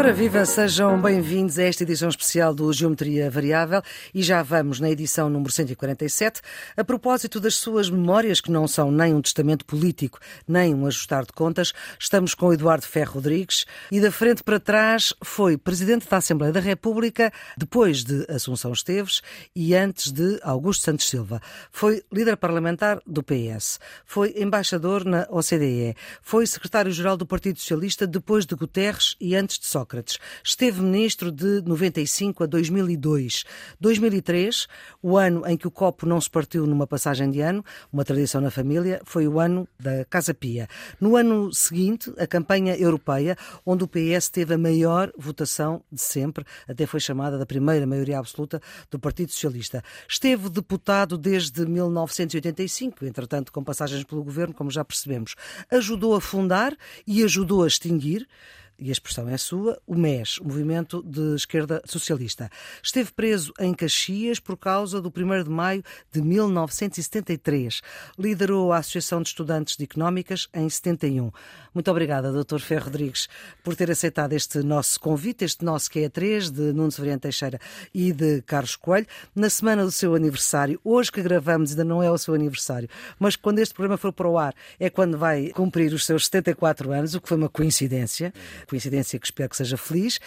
Ora viva, sejam bem-vindos a esta edição especial do Geometria Variável e já vamos na edição número 147 a propósito das suas memórias, que não são nem um testamento político, nem um ajustar de contas. Estamos com Eduardo Ferro Rodrigues e da frente para trás foi Presidente da Assembleia da República depois de Assunção Esteves e antes de Augusto Santos Silva. Foi líder parlamentar do PS, foi embaixador na OCDE, foi secretário-geral do Partido Socialista depois de Guterres e antes de Sócrates. Sócrates. Esteve ministro de 95 a 2002. 2003, o ano em que o copo não se partiu numa passagem de ano, uma tradição na família, foi o ano da Casa Pia. No ano seguinte, a campanha europeia, onde o PS teve a maior votação de sempre, até foi chamada da primeira maioria absoluta do Partido Socialista. Esteve deputado desde 1985, entretanto com passagens pelo governo, como já percebemos. Ajudou a fundar e ajudou a extinguir e a expressão é sua, o MES, o Movimento de Esquerda Socialista. Esteve preso em Caxias por causa do 1 de maio de 1973. Liderou a Associação de Estudantes de Económicas em 71. Muito obrigada, Dr. Ferro Rodrigues, por ter aceitado este nosso convite, este nosso que é 3 de Nuno Severiano Teixeira e de Carlos Coelho, na semana do seu aniversário. Hoje que gravamos ainda não é o seu aniversário, mas quando este programa for para o ar é quando vai cumprir os seus 74 anos, o que foi uma coincidência coincidência que espero que seja feliz.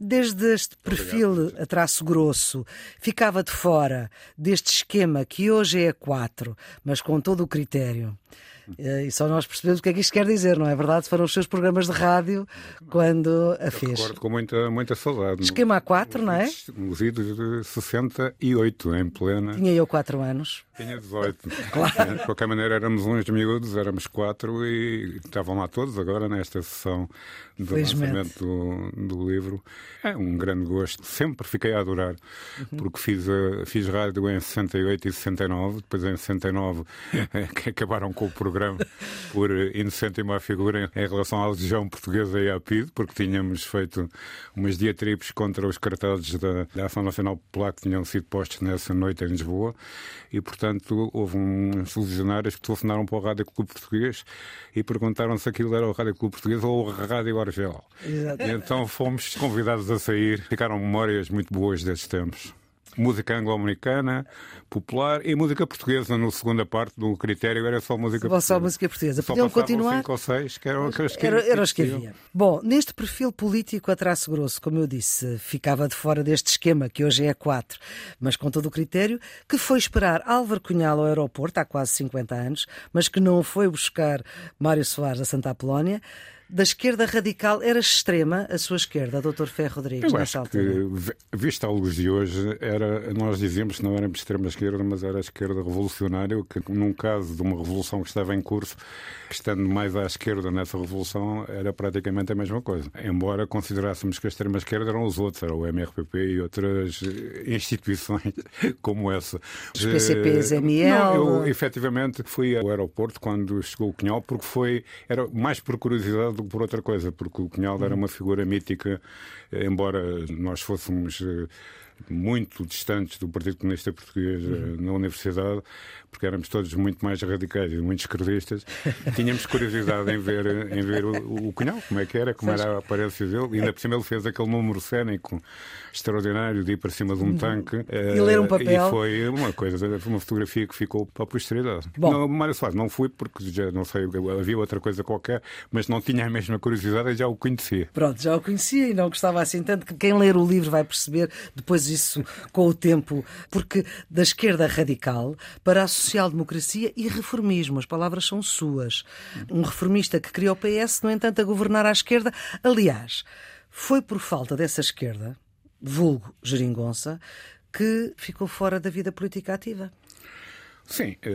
Desde este perfil Obrigado. a traço grosso, ficava de fora deste esquema que hoje é a 4, mas com todo o critério. Eh, e só nós percebemos o que é que isto quer dizer, não é verdade? Foram os seus programas de rádio quando a fez. recordo com muita, muita saudade. Esquema A4, não é? Os idos de 68, em plena. Tinha eu 4 anos. Tinha 18. Claro. De qualquer maneira, éramos uns miúdos, éramos quatro e estavam lá todos agora nesta sessão do lançamento do, do, livro. É um grande gosto. Sempre fiquei a adorar, uhum. porque fiz, a, fiz rádio em 68 e 69, depois em 69 que acabaram com o programa por inocente e má figura em relação à legião portuguesa e à PID, porque tínhamos feito umas diatribes contra os cartazes da, da Ação Nacional Popular que tinham sido postos nessa noite em Lisboa e, portanto, houve uns legionários que telefonaram para o Rádio Clube Português e perguntaram se aquilo era o Rádio Clube Português ou o Rádio Argel. Exato. E então fomos convidados a sair. Ficaram memórias muito boas desses tempos música anglo-americana, popular e música portuguesa. Na segunda parte do critério era só música só portuguesa. Só música portuguesa. Podiam continuar. cinco ou seis, que eram aqueles que, era, era os que havia. Bom, neste perfil político a traço grosso, como eu disse, ficava de fora deste esquema, que hoje é quatro, mas com todo o critério, que foi esperar Álvaro Cunhal ao aeroporto há quase 50 anos, mas que não foi buscar Mário Soares a Santa Apolónia da esquerda radical era extrema a sua esquerda, Dr. Ferro Rodrigues, Eu acho altura? Que, vista a luz de hoje, era, nós dizíamos que não era extrema esquerda, mas era a esquerda revolucionária, que num caso de uma revolução que estava em curso, estando mais à esquerda nessa revolução, era praticamente a mesma coisa. Embora considerássemos que a extrema esquerda eram os outros, era o MRPP e outras instituições como essa. Os PCPs, ML... Não, eu efetivamente fui ao aeroporto quando chegou o Cunhal, porque foi, era mais por curiosidade do que por outra coisa, porque o Cunhal era uma figura mítica, embora nós fôssemos eh, muito distantes do Partido Comunista Português uhum. na universidade, porque éramos todos muito mais radicais e muito esquerdistas. Tínhamos curiosidade em ver, em ver o, o Cunhal, como é que era, como era a aparência dele. E ainda por cima ele fez aquele número cénico extraordinário de ir para cima de um uhum. tanque. E ler um papel. E foi uma coisa, foi uma fotografia que ficou para a posteridade. Bom. Não, Mário Soares, não fui porque já não sei, havia outra coisa qualquer, mas não tinha a mesma curiosidade e já o conhecia. Pronto, já o conhecia e não gostava assim tanto que quem ler o livro vai perceber depois isso com o tempo, porque da esquerda radical para a social-democracia e reformismo, as palavras são suas. Um reformista que criou o PS, no entanto, a governar à esquerda. Aliás, foi por falta dessa esquerda, vulgo geringonça, que ficou fora da vida política ativa. Sim, eh,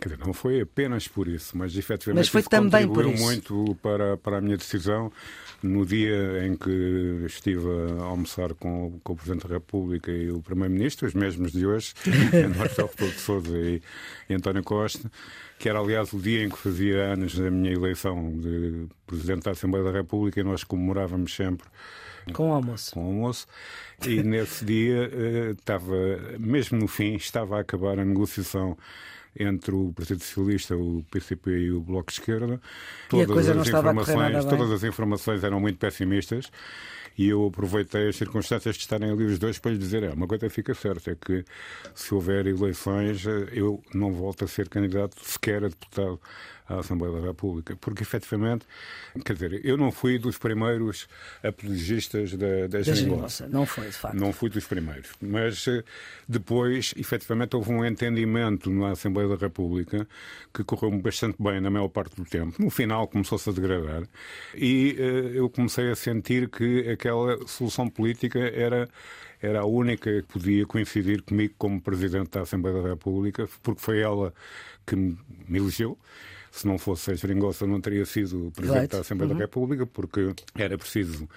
dizer, não foi apenas por isso, mas efetivamente mas foi também contribuiu muito para, para a minha decisão. No dia em que estive a almoçar com, com o Presidente da República e o Primeiro-Ministro, os mesmos de hoje, Marcelo Rebelo de Sousa e, e António Costa, que era aliás o dia em que fazia anos da minha eleição de Presidente da Assembleia da República e nós comemorávamos sempre com o almoço. Com o almoço. E nesse dia eh, estava, mesmo no fim, estava a acabar a negociação entre o Partido Socialista, o PCP e o Bloco de Esquerda. Todas e a coisa não estava a correr nada Todas as informações eram muito pessimistas E eu aproveitei as circunstâncias de estarem ali os dois para lhe dizer: é, uma coisa fica certa, é que se houver eleições, eu não volto a ser candidato sequer a deputado à Assembleia da República, porque efetivamente, quer dizer, eu não fui dos primeiros apologistas da, da geringonça. Não foi, de facto. Não fui dos primeiros. Mas eh, depois, efetivamente, houve um entendimento na Assembleia da República que correu bastante bem na maior parte do tempo. No final começou-se a degradar e uh, eu comecei a sentir que aquela solução política era era a única que podia coincidir comigo como Presidente da Assembleia da República, porque foi ela que me elegeu se não fosse a geringonça, não teria sido Presidente right. da Assembleia uhum. da República, porque era preciso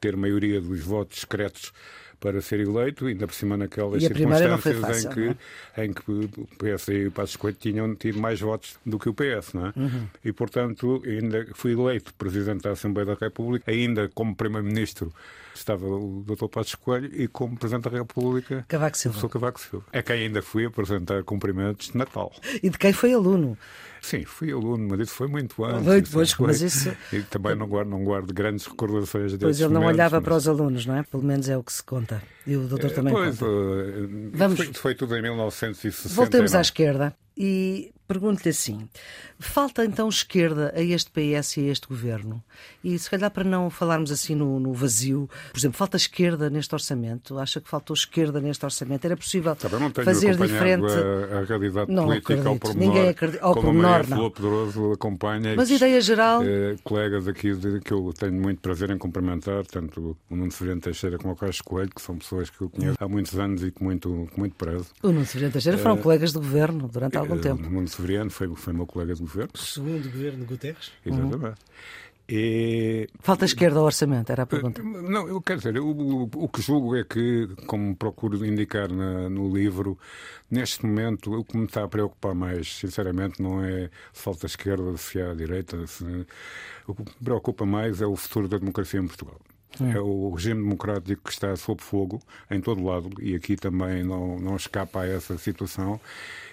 ter maioria dos votos secretos para ser eleito, ainda por cima naquelas circunstâncias fácil, em, que, é? em que o PS e o Passos Coelho tinham tido mais votos do que o PS, não é? Uhum. E, portanto, ainda fui eleito Presidente da Assembleia da República, ainda como Primeiro-Ministro estava o Dr. Passos Coelho e como Presidente da República Cavaco Silva. Sou Cavaco Silva. É quem ainda fui apresentar cumprimentos de Natal. E de quem foi aluno? Sim, fui aluno, mas isso foi muito antes. Muito depois, mas isso... E também não guardo, não guardo grandes recordações desses Pois ele não momentos, olhava mas... para os alunos, não é? Pelo menos é o que se conta. E o doutor também pois, conta. Uh, Vamos... foi, foi tudo em 1960. Voltemos à esquerda e pergunto-lhe assim: falta então esquerda a este PS e a este governo? E se calhar para não falarmos assim no, no, vazio, por exemplo, falta esquerda neste orçamento? Acha que faltou esquerda neste orçamento? Era possível fazer diferente? A, a realidade não política acredito. ao pormenor, Ninguém acredita. Ao como pormenor, não. Poderoso acompanha. Mas ideia geral. Eh, colegas aqui que eu tenho muito prazer em cumprimentar, tanto o Nuno Severino Teixeira como o Carlos Coelho, que são pessoas que eu conheço há muitos anos e que muito, com muito prezo. O Nuno Severino Teixeira foram uh, colegas de governo durante algum uh, tempo. O Nuno Severiano foi, foi meu colega de governo. O segundo governo de Guterres? Exatamente. Uhum. E... Falta esquerda ao orçamento, era a pergunta. Não, eu quero dizer, o, o, o que julgo é que, como procuro indicar na, no livro, neste momento o que me está a preocupar mais, sinceramente, não é se falta esquerda, se há direita. Se... O que me preocupa mais é o futuro da democracia em Portugal. É. O regime democrático que está sob fogo em todo lado e aqui também não, não escapa a essa situação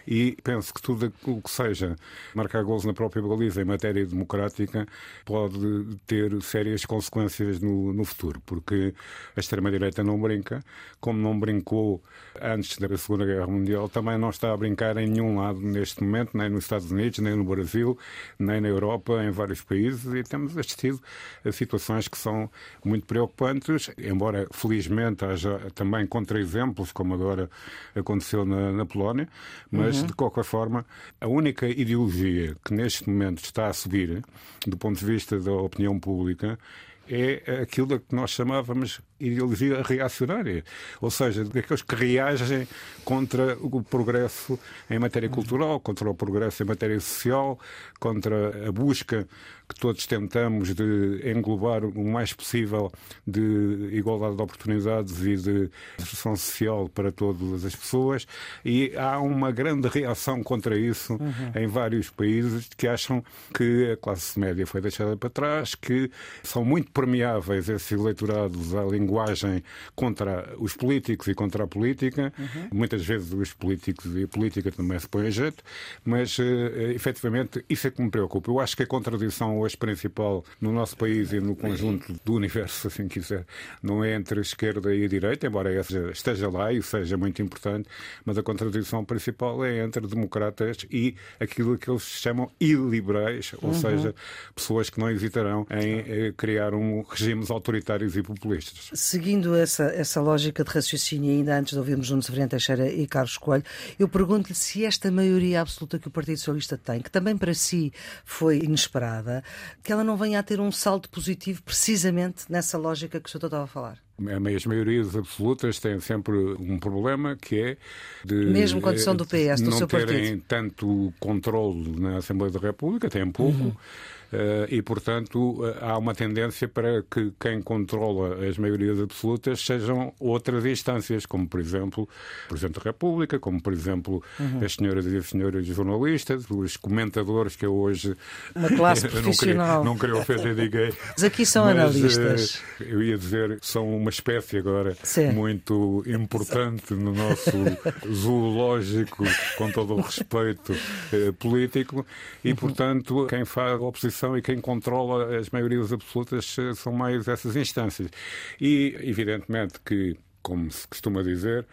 e penso que tudo o que seja marcar gols na própria baliza em matéria democrática pode ter sérias consequências no, no futuro, porque a extrema-direita não brinca, como não brincou antes da Segunda Guerra Mundial, também não está a brincar em nenhum lado neste momento, nem nos Estados Unidos, nem no Brasil, nem na Europa, em vários países, e temos assistido a situações que são muito preocupantes, embora felizmente haja também contra-exemplos, como agora aconteceu na, na Polónia, mas mas, uhum. de qualquer forma, a única ideologia que neste momento está a subir, do ponto de vista da opinião pública, é aquilo que nós chamávamos ideologia reacionária, ou seja, daqueles que reagem contra o progresso em matéria cultural, contra o progresso em matéria social, contra a busca que todos tentamos de englobar o mais possível de igualdade de oportunidades e de instrução social para todas as pessoas. E há uma grande reação contra isso uhum. em vários países que acham que a classe média foi deixada para trás, que são muito permeáveis esses eleitorados à linguagem contra os políticos e contra a política. Uhum. Muitas vezes os políticos e a política também se põem a jeito, mas uh, efetivamente isso é que me preocupa. Eu acho que a contradição hoje principal no nosso país e no conjunto do universo, se assim quiser, não é entre a esquerda e a direita, embora essa esteja lá e seja muito importante, mas a contradição principal é entre democratas e aquilo que eles chamam iliberais, ou uhum. seja, pessoas que não hesitarão em eh, criar um regimes autoritários e populistas. Seguindo essa, essa lógica de raciocínio, ainda antes de ouvirmos Nuno Severino Teixeira e Carlos Coelho, eu pergunto-lhe se esta maioria absoluta que o Partido Socialista tem, que também para si foi inesperada, que ela não venha a ter um salto positivo precisamente nessa lógica que o senhor estava a falar? As maiorias absolutas têm sempre um problema que é de mesmo quando são do PS, do não seu terem partido. tanto controle na Assembleia da República, têm pouco. Uhum eh, e, portanto, eh, há uma tendência para que quem controla as maiorias absolutas sejam outras instâncias, como, por exemplo, o Presidente da República, como, por exemplo, uhum. as senhoras e os senhores jornalistas, os comentadores que eu hoje. Uma classe profissional. não, queria, ofender ninguém. Mas aqui são mas, analistas. Uh, eu ia dizer que são uma espécie agora Sim. muito importante no nosso zoológico, com todo o respeito uh, político, e, uhum. portanto, quem faz a oposição e quem controla as maiorias absolutas são mais essas instâncias. E, evidentemente, que, como se costuma dizer,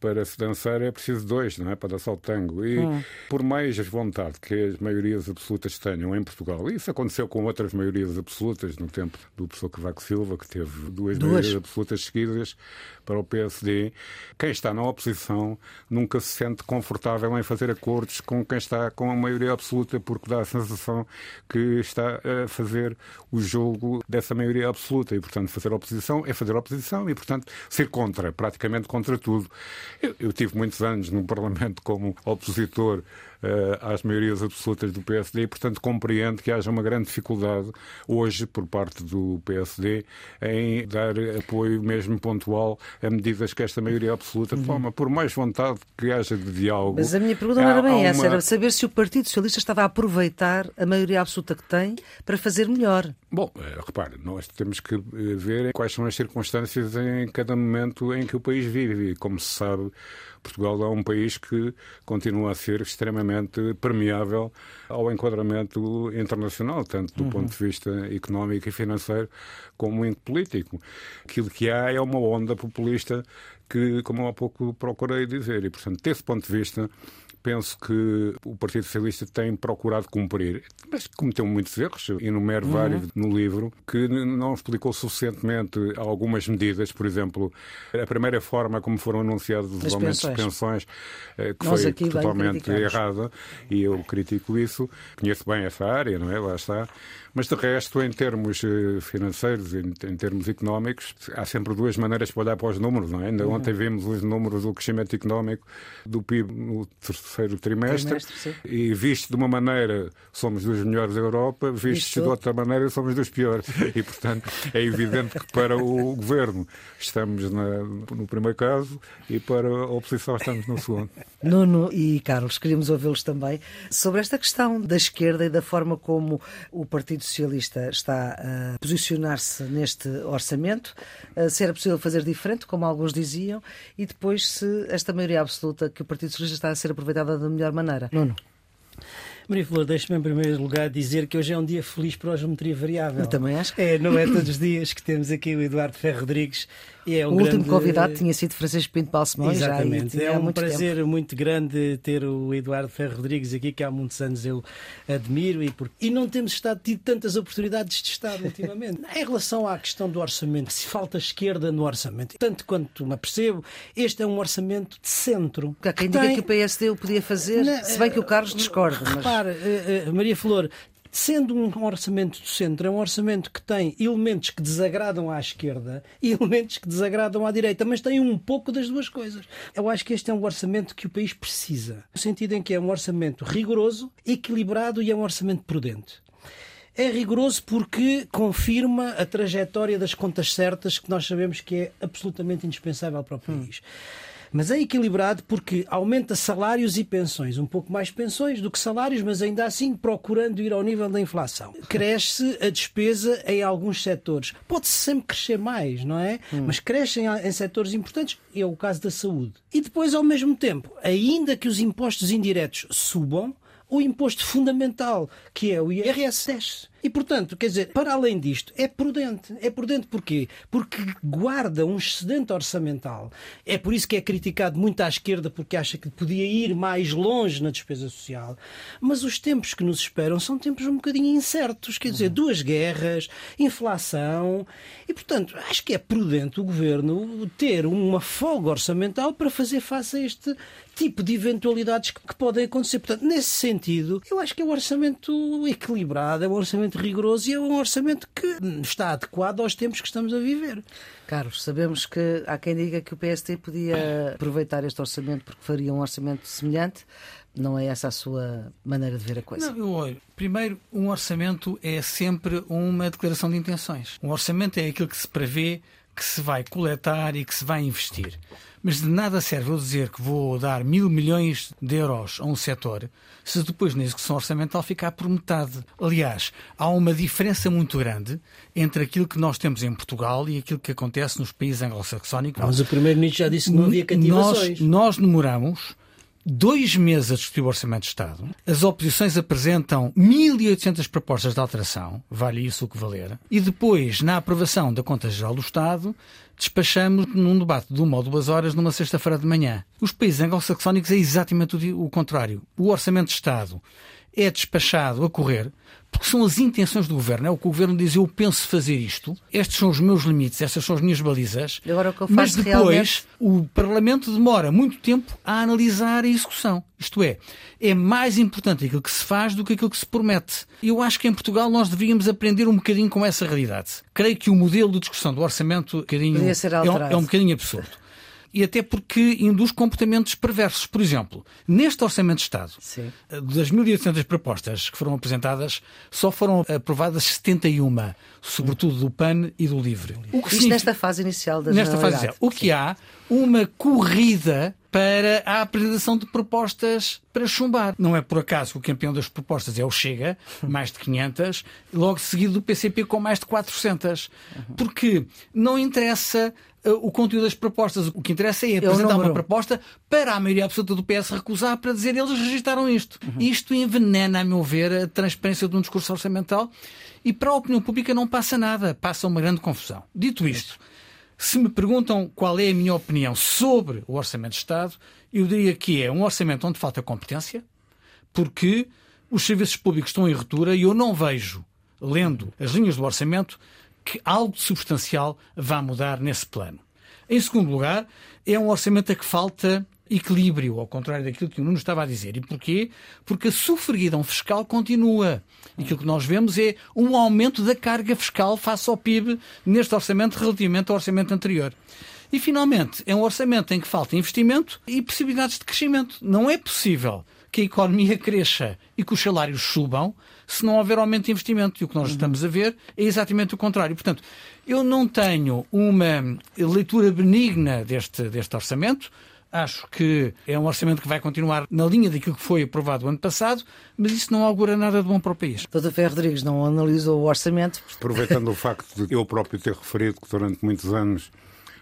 para se dançar é preciso dois, não é? Para dançar o tango. E hum. por mais vontade que as maiorias absolutas tenham em Portugal, isso aconteceu com outras maiorias absolutas no tempo do professor Cavaco Silva, que teve duas, duas. maiorias absolutas seguidas para o PSD, quem está na oposição nunca se sente confortável em fazer acordos com quem está com a maioria absoluta, porque dá a sensação que está a fazer o jogo dessa maioria absoluta. E, portanto, fazer oposição é fazer oposição e, portanto, ser contra, praticamente contra tudo. Eu, eu tive muitos anos no Parlamento como opositor às maiorias absolutas do PSD e, portanto, compreendo que haja uma grande dificuldade hoje por parte do PSD em dar apoio mesmo pontual a medidas que esta maioria absoluta uhum. toma, por mais vontade que haja de diálogo. Mas a minha pergunta não era bem essa, era saber se o Partido Socialista estava a aproveitar a maioria absoluta que tem para fazer melhor. Bom, uh, repare, nós temos que eh, ver quais são as circunstâncias em cada momento em que o país vive. Como se sabe, Portugal é um país que continua a ser extremamente permeável ao enquadramento internacional, tanto do uhum. ponto de vista económico e financeiro como político. Aquilo que há é uma onda populista que, como há pouco procurei dizer, e, portanto, desse ponto de vista, penso que o Partido Socialista tem procurado cumprir, mas cometeu muitos erros, enumero uhum. vários no livro, que não explicou suficientemente algumas medidas, por exemplo, a primeira forma como foram anunciados os aumentos de pensões, eh, que Nós foi totalmente errada, e eu critico isso, conheço bem essa área, não é? Lá está. Mas de resto, em termos eh, financeiros, em, termos económicos, há sempre duas maneiras de olhar para os números, não é? Ainda uhum. ontem vimos os números do crescimento económico do PIB no terceiro trimestre, trimestre e visto de uma maneira somos dos melhores da Europa, visto de outra maneira somos dos piores. E, portanto, é evidente que para o governo estamos na, no primeiro caso e para a oposição estamos no segundo. Nuno e Carlos, queríamos ouvi-los também sobre esta questão da esquerda e da forma como o Partido Socialista está a posicionar-se neste orçamento, se era possível fazer diferente, como alguns diziam, e depois se esta maioria absoluta que o Partido Socialista está a ser aproveitada da melhor maneira. Nuno. Maria Flor, deixe-me em primeiro lugar dizer que hoje é um dia feliz para a geometria variável. Eu também acho. É, não é todos os dias que temos aqui o Eduardo Ferro Rodrigues é um o grande... último convidado tinha sido Francisco Pinto Balsemão. Exatamente. é um prazer tempo. muito grande ter o Eduardo Ferro Rodrigues aqui, que há muitos anos eu admiro e, por... e não temos estado, tido tantas oportunidades de estar ultimamente. em relação à questão do orçamento, se falta esquerda no orçamento, tanto quanto me apercebo, este é um orçamento de centro. Há quem diga tem... que o PSD o podia fazer, não, se bem que o Carlos discorda. Mas... Repare, eh, eh, Maria Flor, Sendo um orçamento do centro, é um orçamento que tem elementos que desagradam à esquerda e elementos que desagradam à direita, mas tem um pouco das duas coisas. Eu acho que este é um orçamento que o país precisa, no sentido em que é um orçamento rigoroso, equilibrado e é um orçamento prudente. É rigoroso porque confirma a trajetória das contas certas que nós sabemos que é absolutamente indispensável para o país. Hum. Mas é equilibrado porque aumenta salários e pensões, um pouco mais pensões do que salários, mas ainda assim procurando ir ao nível da inflação. Cresce a despesa em alguns setores. Pode-se sempre crescer mais, não é? Hum. Mas cresce em, em setores importantes, é o caso da saúde. E depois, ao mesmo tempo, ainda que os impostos indiretos subam, o imposto fundamental, que é o IRS, desce. E, portanto, quer dizer, para além disto, é prudente. É prudente porquê? Porque guarda um excedente orçamental. É por isso que é criticado muito à esquerda, porque acha que podia ir mais longe na despesa social. Mas os tempos que nos esperam são tempos um bocadinho incertos. Quer dizer, duas guerras, inflação. E, portanto, acho que é prudente o governo ter uma folga orçamental para fazer face a este tipo de eventualidades que podem acontecer. Portanto, nesse sentido, eu acho que é um orçamento equilibrado, é um orçamento orçamento rigoroso e é um orçamento que está adequado aos tempos que estamos a viver. Carlos, sabemos que há quem diga que o PST podia aproveitar este orçamento porque faria um orçamento semelhante. Não é essa a sua maneira de ver a coisa? Não, eu olho. Primeiro, um orçamento é sempre uma declaração de intenções. Um orçamento é aquilo que se prevê que se vai coletar e que se vai investir. Mas de nada serve eu dizer que vou dar mil milhões de euros a um setor se depois na execução orçamental ficar por metade. Aliás, há uma diferença muito grande entre aquilo que nós temos em Portugal e aquilo que acontece nos países anglo-saxónicos. Mas o Primeiro-Ministro já disse que não havia cativações. Nós, nós demoramos dois meses a discutir o Orçamento de Estado, as oposições apresentam 1.800 propostas de alteração, vale isso o que valer, e depois, na aprovação da Conta Geral do Estado, despachamos num debate de uma ou duas horas numa sexta-feira de manhã. Os países anglo-saxónicos é exatamente o contrário. O Orçamento de Estado é despachado a correr, porque são as intenções do governo. É o que o governo diz: eu penso fazer isto, estes são os meus limites, estas são as minhas balizas. Agora, o que eu faço mas depois realmente... o Parlamento demora muito tempo a analisar a execução. Isto é, é mais importante aquilo que se faz do que aquilo que se promete. Eu acho que em Portugal nós devíamos aprender um bocadinho com essa realidade. Creio que o modelo de discussão do orçamento um é, um, é um bocadinho absurdo e até porque induz comportamentos perversos. Por exemplo, neste Orçamento de Estado, Sim. das 1.800 propostas que foram apresentadas, só foram aprovadas 71, sobretudo do PAN e do LIVRE. O que Isto nesta fase inicial da Nesta fase inicial. O que há uma corrida para a apresentação de propostas para chumbar. Não é por acaso que o campeão das propostas é o Chega, mais de 500, logo seguido do PCP com mais de 400. Porque não interessa uh, o conteúdo das propostas. O que interessa é apresentar uma proposta para a maioria absoluta do PS recusar para dizer eles registaram isto. Uhum. Isto envenena, a meu ver, a transparência de um discurso orçamental e para a opinião pública não passa nada, passa uma grande confusão. Dito isto, se me perguntam qual é a minha opinião sobre o Orçamento de Estado, eu diria que é um orçamento onde falta competência, porque os serviços públicos estão em ruptura e eu não vejo, lendo as linhas do orçamento, que algo substancial vá mudar nesse plano. Em segundo lugar, é um orçamento a que falta equilíbrio, ao contrário daquilo que o Nuno estava a dizer. E porquê? Porque a sufraguidão fiscal continua. E aquilo que nós vemos é um aumento da carga fiscal face ao PIB neste orçamento relativamente ao orçamento anterior. E, finalmente, é um orçamento em que falta investimento e possibilidades de crescimento. Não é possível que a economia cresça e que os salários subam se não houver aumento de investimento. E o que nós estamos a ver é exatamente o contrário. Portanto, eu não tenho uma leitura benigna deste, deste orçamento. Acho que é um orçamento que vai continuar na linha daquilo que foi aprovado o ano passado, mas isso não augura nada de bom para o país. Doutor Ferro Rodrigues não analisou o orçamento. Aproveitando o facto de eu próprio ter referido que durante muitos anos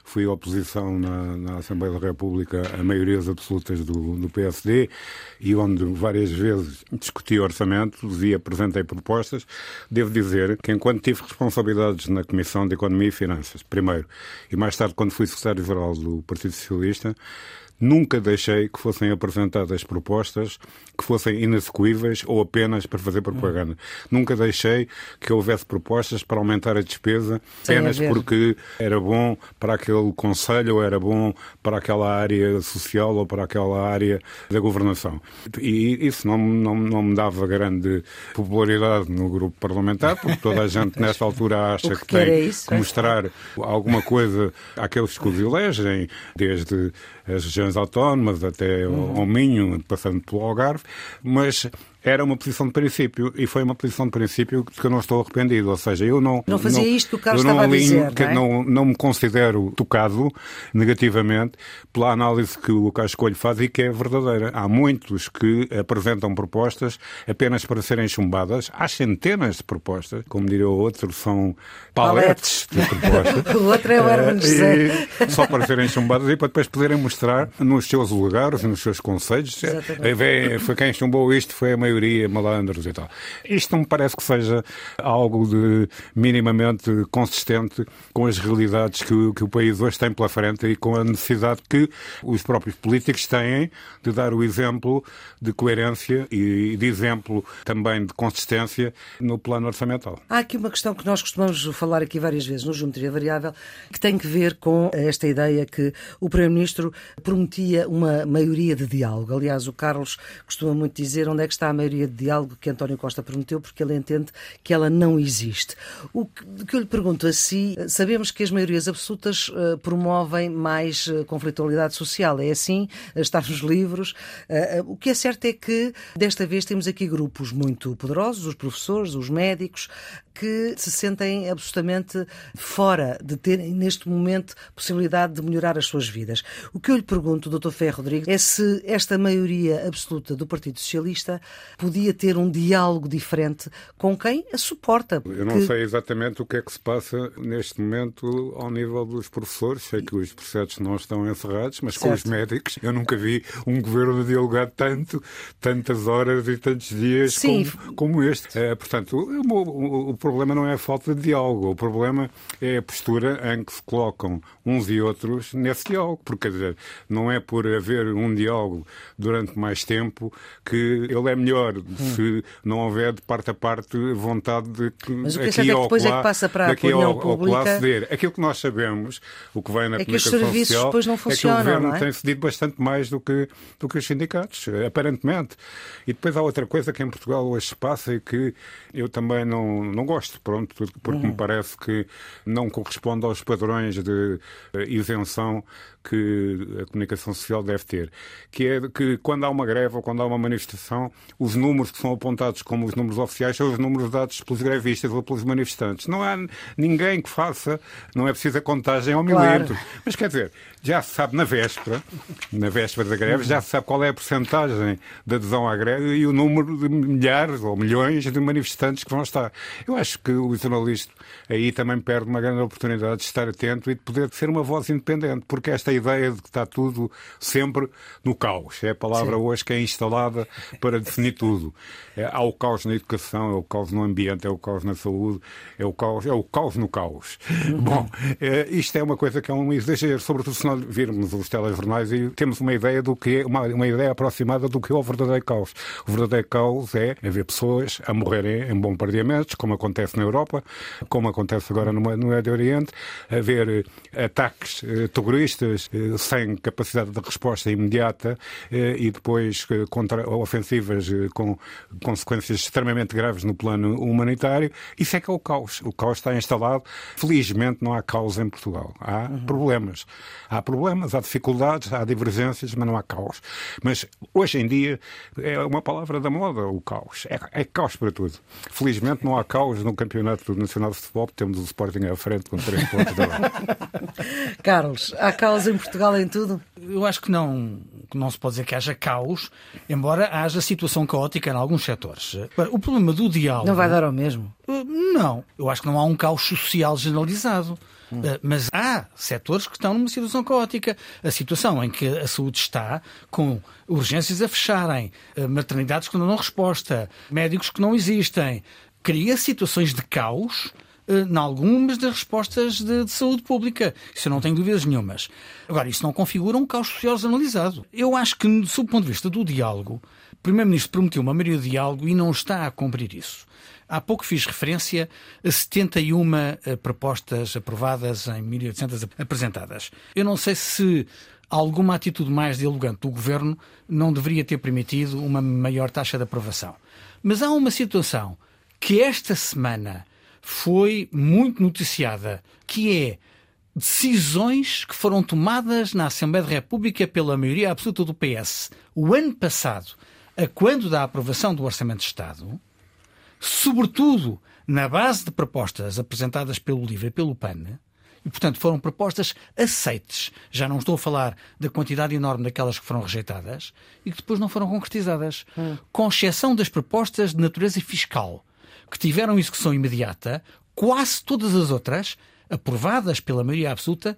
fui oposição na, na, Assembleia da República a maiorias absolutas do, do, PSD e onde várias vezes discuti orçamentos e apresentei propostas. Devo dizer que enquanto tive responsabilidades na Comissão de Economia e Finanças, primeiro, e mais tarde quando fui secretário-geral do Partido Socialista, Nunca deixei que fossem apresentadas propostas que fossem inexecuíveis ou apenas para fazer propaganda. Nunca deixei que houvesse propostas para aumentar a despesa apenas porque era bom para aquele conselho ou era bom para aquela área social ou para aquela área da governação. E isso não, não, não me dava grande popularidade no grupo parlamentar, porque toda a gente nesta altura acha que, que tem isso, que é? mostrar alguma coisa àqueles que os elegem, desde as regiões autónomas até uhum. ao Minho, passando pelo Algarve, mas era uma posição de princípio e foi uma posição de princípio que eu não estou arrependido. Ou seja, eu não. Não fazia não, isto que o Carlos estava alinho, a dizer. Não, é? não, não, me considero tocado negativamente pela análise que o Carlos Coelho faz e que é verdadeira. Há muitos que apresentam propostas apenas para serem chumbadas. Há centenas de propostas, como diria o outro, são paletes, de propostas. o outro é o Herman José. Só para serem chumbadas e para depois poderem mostrar nos seus lugares, nos seus conselhos. Exatamente. Foi quem chumbou isto, foi a maioria maioria malandros e tal. Isto não me parece que seja algo de minimamente consistente com as realidades que, que o país hoje tem pela frente e com a necessidade que os próprios políticos têm de dar o exemplo de coerência e de exemplo também de consistência no plano orçamental. Há aqui uma questão que nós costumamos falar aqui várias vezes no Geometria Variável, que tem que ver com esta ideia que o Primeiro-Ministro prometia uma maioria de diálogo. Aliás, o Carlos costuma muito dizer onde é que está a maioria maioria de diálogo que António Costa prometeu, porque ele entende que ela não existe. O que eu lhe pergunto a si, sabemos que as maiorias absolutas uh, promovem mais uh, conflitualidade social, é assim? Uh, está nos livros. o que é certo é que desta vez temos aqui grupos muito poderosos, os professores, os médicos, que se sentem absolutamente fora de terem, neste momento, possibilidade de melhorar as suas vidas. O que eu lhe pergunto, Dr. Ferro Rodrigues, é se esta maioria absoluta do Partido Socialista podia ter um diálogo diferente com quem a suporta. Eu não que... sei exatamente o que é que se passa neste momento ao nível dos professores. Sei que os processos não estão encerrados, mas certo. com os médicos eu nunca vi um governo dialogar tanto, tantas horas e tantos dias como, como, este. É, portanto, o, o, o problema não é a falta de diálogo, o problema é a postura em que se colocam uns e outros nesse diálogo. Porque, quer dizer, não é por haver um diálogo durante mais tempo que ele é melhor hum. se não houver de parte a parte vontade de que Mas o que aqui é que depois é que passa para a opinião ao, pública... Ao ceder. Aquilo que nós sabemos, o que vem na é que os serviços social, depois não funcionam, é que o governo é? tem cedido bastante mais do que, do que os sindicatos, aparentemente. E depois há outra coisa que em Portugal hoje se passa e que eu também não, não gosto, pronto, porque uhum. me parece que não corresponde aos padrões de eh, isenção que a comunicação social deve ter, que é que quando há uma greve ou quando há uma manifestação, os números que são apontados como os números oficiais são os números dados pelos grevistas ou pelos manifestantes. Não há ninguém que faça, não é preciso a contagem ao milímetro. Claro. Mas quer dizer, já se sabe na véspera, na véspera da greve, já se sabe qual é a porcentagem de adesão à greve e o número de milhares ou milhões de manifestantes que vão estar. Eu acho que o jornalista aí também perde uma grande oportunidade de estar atento e de poder ser uma voz independente, porque esta ideia de que está tudo sempre no caos. É a palavra Sim. hoje que é instalada para definir tudo. É, há o caos na educação, é o caos no ambiente, é o caos na saúde, é o caos, é o caos no caos. Uhum. Bom, é, isto é uma coisa que é um exagero, sobretudo se nós virmos os telejornais e temos uma ideia do que é, uma, uma ideia aproximada do que é o verdadeiro caos. O verdadeiro caos é haver pessoas a morrerem em bombardeamentos, como acontece na Europa, como acontece agora no, no Médio Oriente, haver eh, ataques eh, terroristas eh, sem capacidade de resposta imediata e depois contra ofensivas com consequências extremamente graves no plano humanitário. Isso é que é o caos. O caos está instalado. Felizmente não há caos em Portugal. Há uhum. problemas. Há problemas, há dificuldades, há divergências, mas não há caos. Mas hoje em dia é uma palavra da moda o caos. É, é caos para tudo. Felizmente não há caos no Campeonato Nacional de Futebol, temos o Sporting à frente com três pontos da Carlos, há caos em em Portugal em tudo? Eu acho que não, que não se pode dizer que haja caos, embora haja situação caótica em alguns setores. O problema do diálogo. Não vai dar ao mesmo? Eh, não. Eu acho que não há um caos social generalizado. Hum. Eh, mas há setores que estão numa situação caótica. A situação em que a saúde está com urgências a fecharem, eh, maternidades que não dão resposta, médicos que não existem, cria situações de caos em algumas das respostas de, de, saúde pública. Isso eu não tenho dúvidas nenhumas. Agora, isso não configura um caos social analisado. Eu acho que, do ponto de vista do diálogo, o Primeiro-Ministro prometeu uma maioria de diálogo e não está a cumprir isso. Há pouco fiz referência a 71 eh, propostas aprovadas em 1800 apresentadas. Eu não sei se alguma atitude mais dialogante do governo não deveria ter permitido uma maior taxa de aprovação. Mas há uma situação que esta semana foi muito noticiada, que é decisões que foram tomadas na Assembleia da República pela maioria absoluta do PS o ano passado, a quando da aprovação do Orçamento de Estado, sobretudo na base de propostas apresentadas pelo LIVRE e pelo PAN, e, portanto, foram propostas aceites. Já não estou a falar da quantidade enorme daquelas que foram rejeitadas e que depois não foram concretizadas, hum. com exceção das propostas de natureza fiscal, que tiveram execução imediata, quase todas as outras, aprovadas pela maioria absoluta,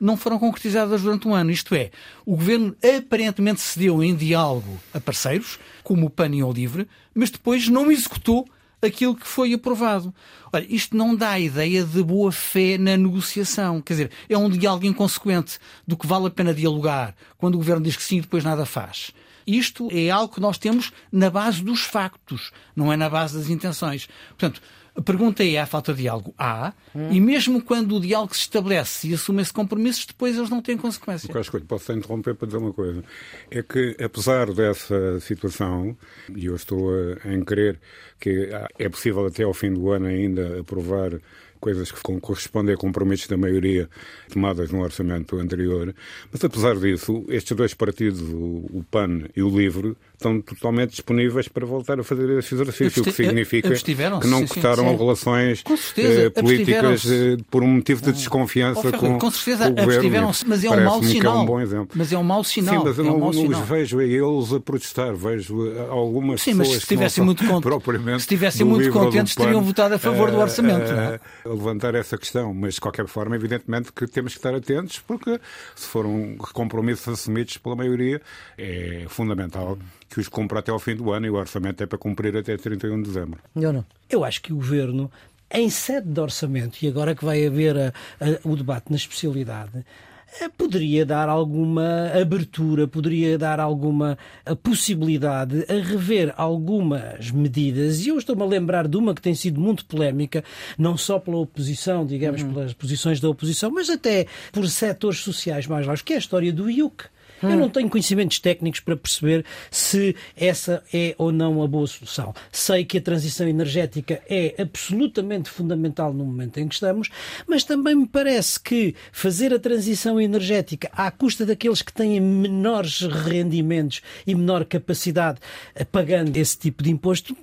não foram concretizadas durante um ano. Isto é, o governo aparentemente cedeu em diálogo a parceiros, como o PAN e o Livre, mas depois não executou aquilo que foi aprovado. Olha, isto não dá a ideia de boa fé na negociação. Quer dizer, é um diálogo inconsequente do que vale a pena dialogar quando o governo diz que sim e depois nada faz. Isto é algo que nós temos na base dos factos, não é na base das intenções. Portanto, a pergunta é: há falta de diálogo? Há. Hum. E mesmo quando o diálogo se estabelece e assume-se compromissos, depois eles não têm consequências. Acho que posso interromper para dizer uma coisa. É que, apesar dessa situação, e eu estou a, em crer que é possível até ao fim do ano ainda aprovar coisas que correspondem a compromissos da maioria tomadas no orçamento anterior. Mas, apesar disso, estes dois partidos, o PAN e o LIVRE, estão totalmente disponíveis para voltar a fazer esse exercício, o que significa que não cortaram relações eh, políticas eh, por um motivo de desconfiança oh, com, com, certeza, com o governo. Mas é um mau sinal. É um bom exemplo. Mas é um mau sinal. Sim, mas eu é um não, os vejo a eles a protestar, vejo algumas Sim, mas se estivessem muito, se estivessem muito contentes, teriam votado a favor do orçamento. A, é? a levantar essa questão, mas de qualquer forma, evidentemente que temos que estar atentos, porque se foram compromissos assumidos pela maioria, é fundamental que os cumpra até ao fim do ano e o orçamento é para cumprir até 31 de dezembro. Eu não. Eu acho que o governo, em sede de orçamento, e agora que vai haver a, a, o debate na especialidade, eh, poderia dar alguma abertura, poderia dar alguma possibilidade a rever algumas medidas. E eu estou-me a lembrar de uma que tem sido muito polémica, não só pela oposição, digamos, uhum. pelas posições da oposição, mas até por setores sociais mais largos, que é a história do IUC. Eu não tenho conhecimentos técnicos para perceber se essa é ou não a boa solução. Sei que a transição energética é absolutamente fundamental no momento em que estamos, mas também me parece que fazer a transição energética à custa daqueles que têm menores rendimentos e menor capacidade eh, pagando esse tipo de imposto,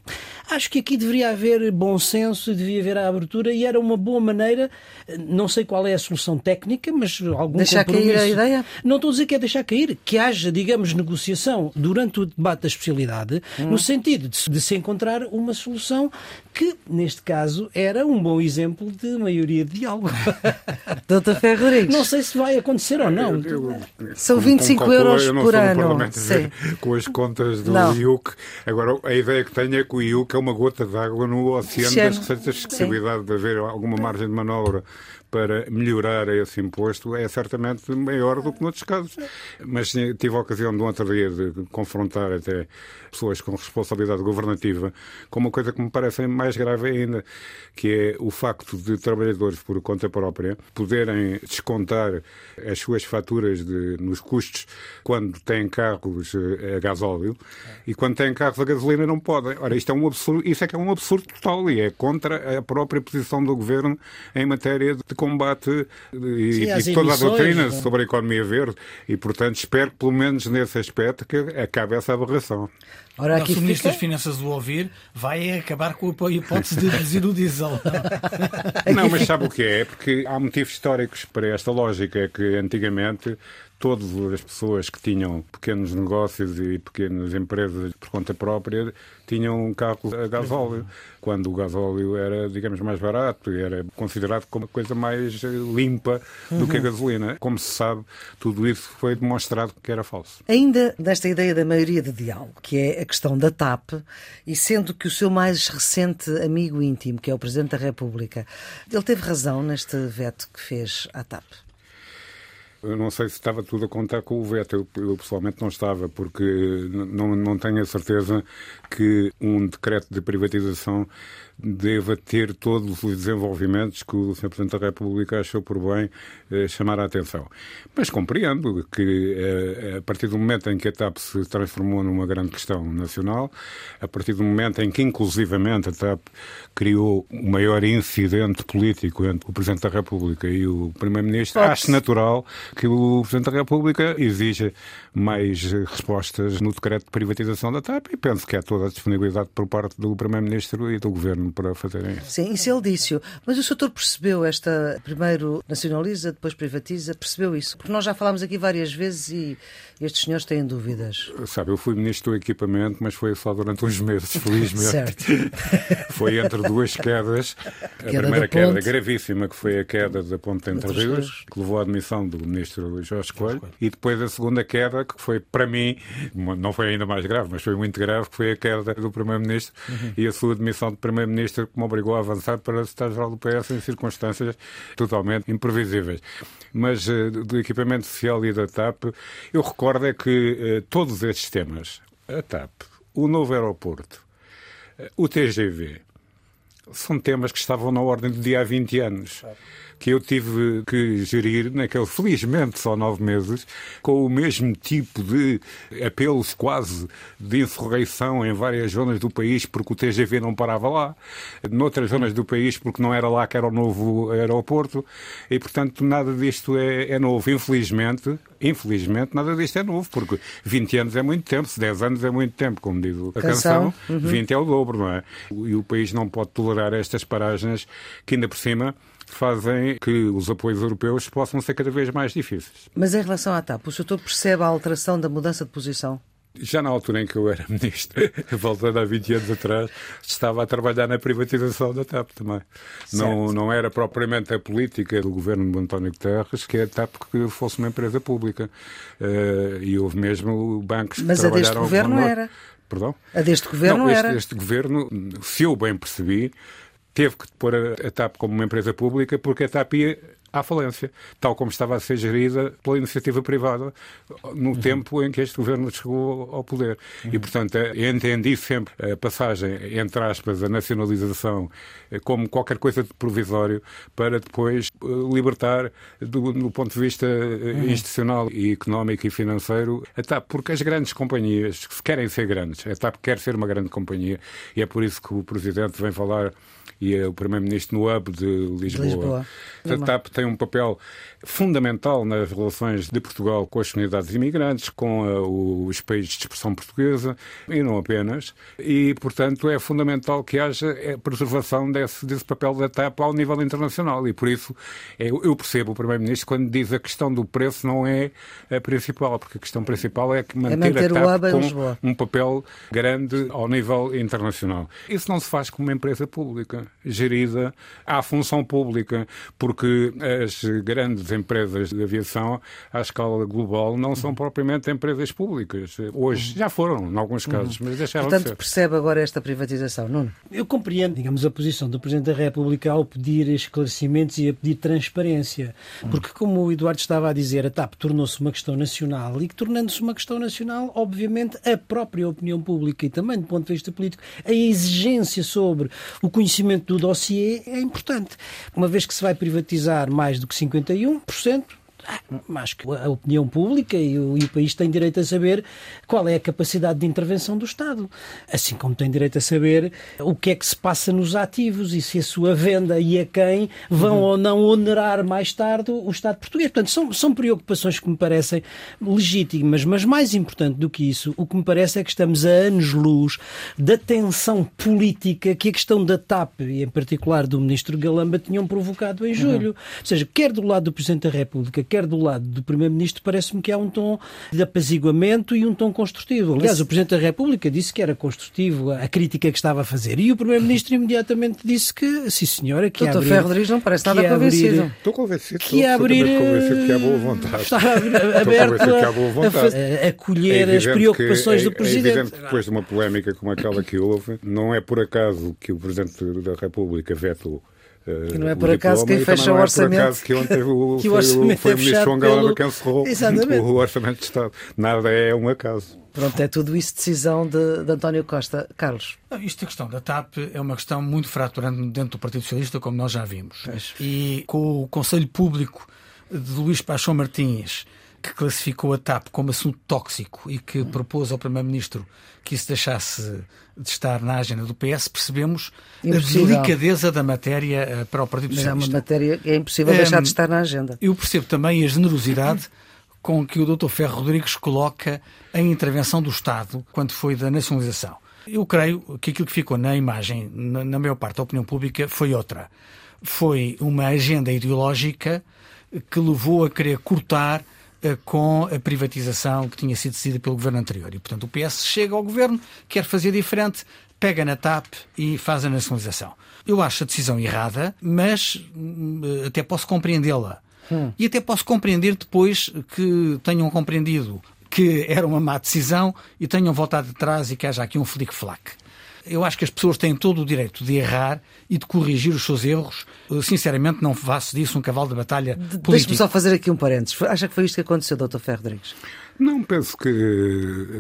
acho que aqui deveria haver bom senso, devia haver a abertura e era uma boa maneira, eh, não sei qual é a solução técnica, mas algum Deixar cair a ideia? Não estou a dizer que é deixar cair, que haja, digamos, negociação durante o debate da especialidade, hum. no sentido de, de, se encontrar uma solução que, neste caso, era um bom exemplo de maioria de diálogo. Doutor Ferro Rodrigues. Não sei se vai acontecer ou não. Eu, eu, São 25 euros por ano. Com as contas do não. IUC. Agora, a ideia que tenho é que o IUC é uma gota d'água no oceano das receitas. A possibilidade de haver alguma margem de manobra para melhorar esse imposto é certamente maior do que noutros casos. Mas tive a ocasião de outro dia de confrontar até pessoas com responsabilidade governativa com uma coisa que me parece mais grave ainda, que é o facto de trabalhadores por conta própria poderem descontar as suas faturas de, nos custos quando têm carros eh, a gasóleo e quando têm carros a gasolina não podem. Ora, isto é um absurdo, isso é que é um absurdo total e é contra a própria posição do governo em matéria de combate e, Sim, e toda a doutrina não? sobre a economia verde e, portanto, espero que, pelo menos nesse aspecto, que acabe essa aberração. Ora, aqui se o Ministro das Finanças o ouvir, vai acabar com a hipótese de reduzir o diesel. Não. não, mas sabe o que é? Porque há motivos históricos para esta lógica. É que antigamente todas as pessoas que tinham pequenos negócios e pequenas empresas por conta própria tinham um carro a gasóleo, quando o gasóleo era, digamos, mais barato e era considerado como a coisa mais limpa do que a uhum. gasolina. Como se sabe, tudo isso foi demonstrado que era falso. Ainda desta ideia da maioria de diálogo, que é a questão da TAP, e sendo que o seu mais recente amigo íntimo, que é o Presidente da República, ele teve razão neste veto que fez à TAP? Eu não sei se estava tudo a contar com o veto. Eu, eu pessoalmente não estava, porque não, não tenho a certeza que um decreto de privatização deva ter todos os desenvolvimentos que o Sr. Presidente da República achou por bem eh, chamar a atenção. Mas compreendo que, eh, a partir do momento em que a TAP se transformou numa grande questão nacional, a partir do momento em que, inclusivamente, a TAP criou o maior incidente político entre o Presidente da República e o Primeiro-Ministro, acho natural que o Presidente da República exija mais respostas no decreto de privatização da TAP e penso que há toda a disponibilidade por parte do Primeiro-Ministro e do Governo para fazerem isso. Sim, isso ele disse. Mas o setor percebeu esta. Primeiro nacionaliza, depois privatiza, percebeu isso? Porque nós já falámos aqui várias vezes e estes senhores têm dúvidas. Sabe, eu fui Ministro do Equipamento, mas foi só durante uns meses, felizmente. certo. foi entre duas quedas. A queda primeira queda gravíssima, que foi a queda da Ponte Entre Rios, que levou à admissão do Ministro Jorge Coelho, e depois a segunda queda que foi para mim, não foi ainda mais grave, mas foi muito grave, que foi a queda do Primeiro-Ministro uhum. e a sua demissão de Primeiro-Ministro que me obrigou a avançar para o Secretário-Geral do PS em circunstâncias totalmente imprevisíveis. Mas uh, do equipamento social e da TAP, eu recordo é que uh, todos estes temas, a TAP, o novo aeroporto, uh, o TGV, são temas que estavam na ordem do dia há 20 anos. Que eu tive que gerir naquele, felizmente, só nove meses, com o mesmo tipo de apelos quase de insurreição em várias zonas do país, porque o TGV não parava lá, noutras zonas do país, porque não era lá que era o novo aeroporto, e portanto nada disto é, é novo. Infelizmente, infelizmente, nada disto é novo, porque 20 anos é muito tempo, se 10 anos é muito tempo, como diz a canção, canção uhum. 20 é o dobro, não é? E o país não pode tolerar estas paragens que ainda por cima fazem que os apoios europeus possam ser cada vez mais difíceis. Mas em relação à TAP, o senhor percebe a alteração da mudança de posição? Já na altura em que eu era ministro, voltando há 20 anos atrás, estava a trabalhar na privatização da TAP também. Não, não era propriamente a política do governo de António Guterres que a TAP que fosse uma empresa pública. Uh, e houve mesmo bancos que Mas trabalharam... Mas a deste governo era? Perdão? A deste governo não, este, era? Este governo, se eu bem percebi, teve que pôr a, TAP como uma empresa pública porque a TAP ia à falência, tal como estava a ser gerida pela iniciativa privada no uhum. tempo em que este governo chegou ao poder. Uhum. E, portanto, entendi sempre a passagem, entre aspas, a nacionalização eh, como qualquer coisa de provisório para depois eh, libertar, do, do ponto de vista eh, uhum. institucional e económico e financeiro, a TAP, porque as grandes companhias querem ser grandes, a TAP quer ser uma grande companhia e é por isso que o Presidente vem falar e é o Primeiro-Ministro no Hub de Lisboa. Lisboa. A TAP tem um papel fundamental nas relações de Portugal com as comunidades imigrantes, com uh, os países de expressão portuguesa e não apenas. E, portanto, é fundamental que haja a é, preservação desse, desse papel da TAP ao nível internacional. E, por isso, é, eu percebo o Primeiro-Ministro quando diz a questão do preço não é a principal, porque a questão principal é que manter, é manter a TAP com um papel grande ao nível internacional. Isso não se faz com uma empresa pública, gerida à função pública, porque as grandes empresas de aviação à escala global não são propriamente empresas públicas. Hoje já foram, em alguns casos, mas deixaram Portanto, de ser. percebe agora esta privatização, Nuno? Eu compreendo, digamos, a posição do Presidente da República ao pedir esclarecimentos e a pedir transparência. Porque, como o Eduardo estava a dizer, a TAP tornou-se uma questão nacional e que, tornando-se uma questão nacional, obviamente, a própria opinião pública e também do ponto de vista político, a exigência sobre o conhecimento do dossiê é importante. Uma vez que se vai privatizar mais do que 51%, mas que a opinião pública e o, e o, país têm direito a saber qual é a capacidade de intervenção do Estado. Assim como tem direito a saber o que é que se passa nos ativos e se a sua venda e a quem vão uhum. ou não onerar mais tarde o Estado português. Portanto, são, são preocupações que me parecem legítimas, mas mais importante do que isso, o que me parece é que estamos a anos-luz da tensão política que a questão da TAP e, em particular, do Ministro Galamba tinham provocado em uhum. julho. Uhum. Ou seja, quer do lado do Presidente da República, quer do lado do Primeiro-Ministro, parece-me que há um tom de apaziguamento e um tom construtivo. Aliás, o Presidente da República disse que era construtivo a crítica que estava a fazer. E o Primeiro-Ministro imediatamente disse que, sim senhora, que Doutor abrir... Ferro Rodrigues não parece nada convencido. Estou convencido. Que estou abrir... convencido que há boa vontade. Está aberto a, a, a colher é as preocupações é, do Presidente. É evidente que depois de uma polémica como aquela que houve, não é por acaso que o Presidente da República vetou que não é por acaso quem fecha o orçamento. Não é por acaso que ontem o, que o orçamento foi, o, foi o ministro João Galamba pelo... quem encerrou Exatamente. o orçamento de Estado. Nada é um acaso. Pronto, é tudo isso decisão de, de António Costa. Carlos. Não, isto a questão da TAP é uma questão muito fraturante dentro do Partido Socialista, como nós já vimos. E com o Conselho Público de Luís Paixão Martins que classificou a TAP como assunto tóxico e que propôs ao Primeiro-Ministro que isso deixasse de estar na agenda do PS, percebemos impossível. a delicadeza da matéria eh, para o Partido Mas Socialista. é uma matéria que é impossível um, deixar de estar na agenda. Eu percebo também a generosidade com que o Dr. Ferro Rodrigues coloca a intervenção do Estado quando foi da nacionalização. Eu creio que aquilo que ficou na imagem, na, na maior parte da opinião pública, foi outra. Foi uma agenda ideológica que levou a querer cortar com a privatização que tinha sido decidida pelo governo anterior. E, portanto, o PS chega ao governo, quer fazer diferente, pega na TAP e faz a nacionalização. Eu acho a decisão errada, mas hum, até posso compreendê-la. Hum. E até posso compreender depois que tenham compreendido que era uma má decisão e tenham voltado atrás e que haja aqui um flic-flac. Eu acho que as pessoas têm todo o direito de errar e de corrigir os seus erros. Sinceramente, não faço disso um cavalo de batalha político. Deixe-me só fazer aqui um parênteses. Acha que foi isto que aconteceu, Dr. Ferro Rodrigues? Não, penso que.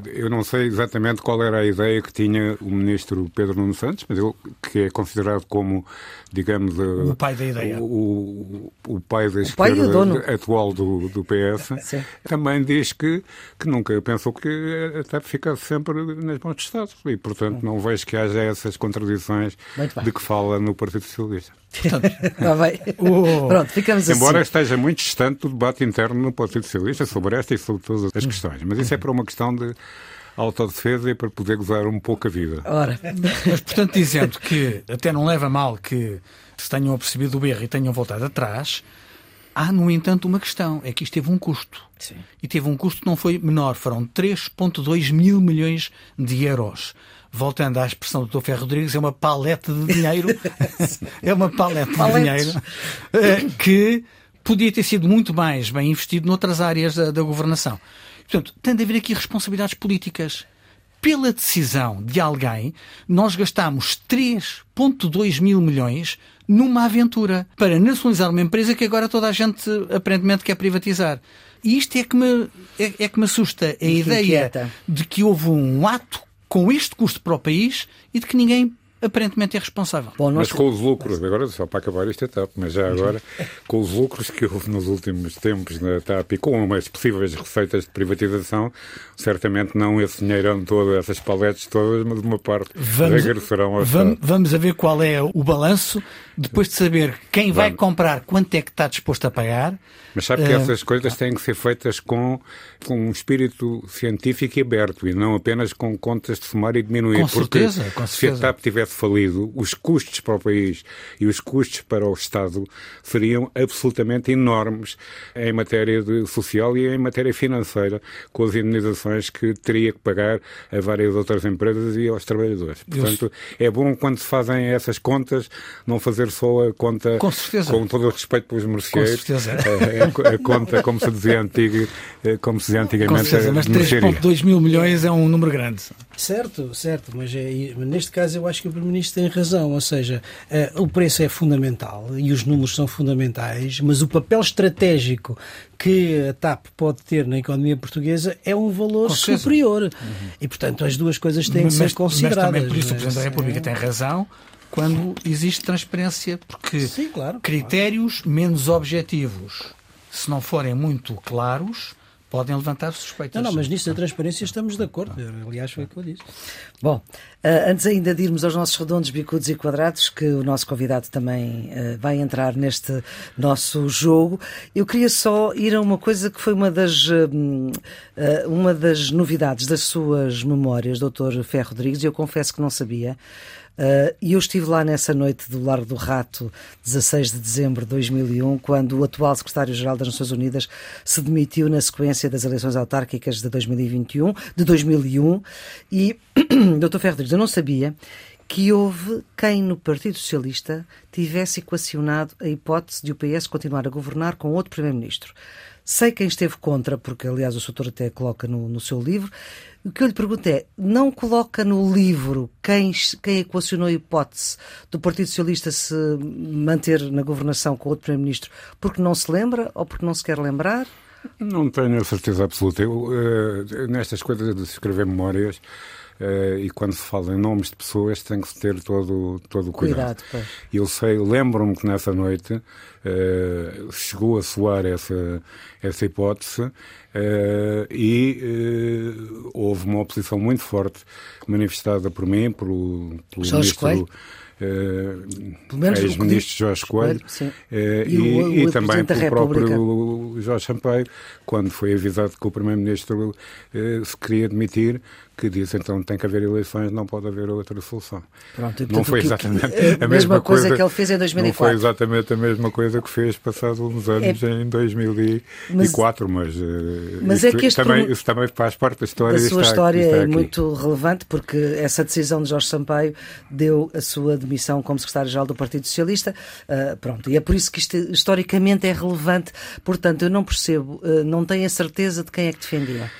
Eu não sei exatamente qual era a ideia que tinha o ministro Pedro Nuno Santos, mas ele, que é considerado como, digamos. O pai da ideia. O, o, o pai da o esquerda pai atual do, do PS, Sim. também diz que, que nunca pensou que a TAP ficasse sempre nas mãos do Estado. E, portanto, não vejo que haja essas contradições de que fala no Partido Socialista. Portanto, oh. Pronto, ficamos Embora assim. esteja muito distante do debate interno no Partido Socialista sobre esta e sobre todas as questões. Mas isso é para uma questão de autodefesa e para poder gozar um pouco a vida. Ora. Mas, portanto, dizendo que até não leva mal que se tenham percebido o erro e tenham voltado atrás, há, no entanto, uma questão: é que isto teve um custo. Sim. E teve um custo que não foi menor, foram 3,2 mil milhões de euros voltando à expressão do Dr. Ferro Rodrigues, é uma paleta de dinheiro, é uma paleta de dinheiro eh, que podia ter sido muito mais bem investido noutras áreas da, da governação. Portanto, tem de haver aqui responsabilidades políticas. Pela decisão de alguém, nós gastamos 3,2 mil milhões numa aventura para nacionalizar uma empresa que agora toda a gente aparentemente quer privatizar. E isto é que me, é, é que me assusta. A ideia inquieta. de que houve um ato com este custo para o país e de que ninguém aparentemente é responsável. Bom, mas com os lucros, agora só para acabar esta etapa, mas já agora, com os lucros que houve nos últimos tempos na TAP e com as possíveis receitas de privatização, certamente não esse dinheirão todo, essas paletes todas, mas uma parte vamos, regressarão ao vamos, vamos a ver qual é o balanço, depois de saber quem vai vamos. comprar, quanto é que está disposto a pagar. Mas sabe que uh, essas coisas têm que ser feitas com, com um espírito científico e aberto e não apenas com contas de somar e diminuir. Com porque certeza, com certeza. se a TAP tivesse falido, os custos para o país e os custos para o Estado seriam absolutamente enormes em matéria de social e em matéria financeira, com as indenizações que teria que pagar a várias outras empresas e aos trabalhadores. Portanto, é bom quando se fazem essas contas não fazer só a conta com, certeza. com todo o respeito pelos merceeiros. Com certeza. A, a, a conta, como se dizia antigo, como se dizia antigamente. Com certeza, mas 3,2 mil milhões é um número grande. Certo, certo, mas é, neste caso eu acho que o Primeiro-Ministro tem razão, ou seja, uh, o preço é fundamental e os números são fundamentais, mas o papel estratégico que a TAP pode ter na economia portuguesa é um valor superior. Uhum. E, portanto, as duas coisas têm mas, que ser consideradas. Mas também por isso o Presidente da República é... tem razão quando existe transparência, porque Sim, claro, critérios claro. menos objetivos, se não forem muito claros, podem levantar suspeitas. Não, não, mas nisso da transparência estamos de acordo. Aliás, foi o que eu disse. Bom, uh, antes ainda de irmos aos nossos redondos, bicudos e quadrados, que o nosso convidado também uh, vai entrar neste nosso jogo, eu queria só ir a uma coisa que foi uma das, uh, uma das novidades das suas memórias, Dr. Ferro Rodrigues, e eu confesso que não sabia. Uh, e eu estive lá nessa noite do Largo do Rato, 16 de dezembro de 2001, quando o atual secretário-geral das Nações Unidas se demitiu na sequência das eleições autárquicas de 2021, de 2001. E, Dr. Ferro Rodrigues, eu não sabia que houve quem no Partido Socialista tivesse equacionado a hipótese de o PS continuar a governar com outro Primeiro-Ministro. Sei quem esteve contra, porque aliás o Soutor até coloca no, no seu livro, o que eu lhe pergunto é: não coloca no livro quem, quem equacionou a hipótese do Partido Socialista se manter na governação com outro Primeiro-Ministro porque não se lembra ou porque não se quer lembrar? Não tenho a certeza absoluta. Eu, uh, nestas coisas de escrever memórias, Uh, e quando se fala em nomes de pessoas tem que se ter todo, todo o cuidado. cuidado eu sei, lembro-me que nessa noite uh, chegou a soar essa, essa hipótese uh, e houve uma oposição muito forte manifestada por mim, pelo, pelo ministro... Coelho? uh, ex-ministro Jorge Coelho, uh, e, e, o, e também pelo próprio Jorge Sampaio, quando foi avisado que o Primeiro-Ministro uh, se queria demitir, que disse então tem que haver eleições, não pode haver outra solução. Pronto, não foi exatamente a, a mesma coisa, coisa, que ele fez em 2004. Não foi exatamente a mesma coisa que fez passados uns anos é, em 2004, mas, mas é que também, isso também faz parte da história. A sua está, história é aqui. muito relevante porque essa decisão de Jorge Sampaio deu a sua demissão como secretário-geral do Partido Socialista. Uh, pronto, e é por isso que isto historicamente é relevante. Portanto, eu não percebo, uh, não tenho a certeza de quem é que defendia.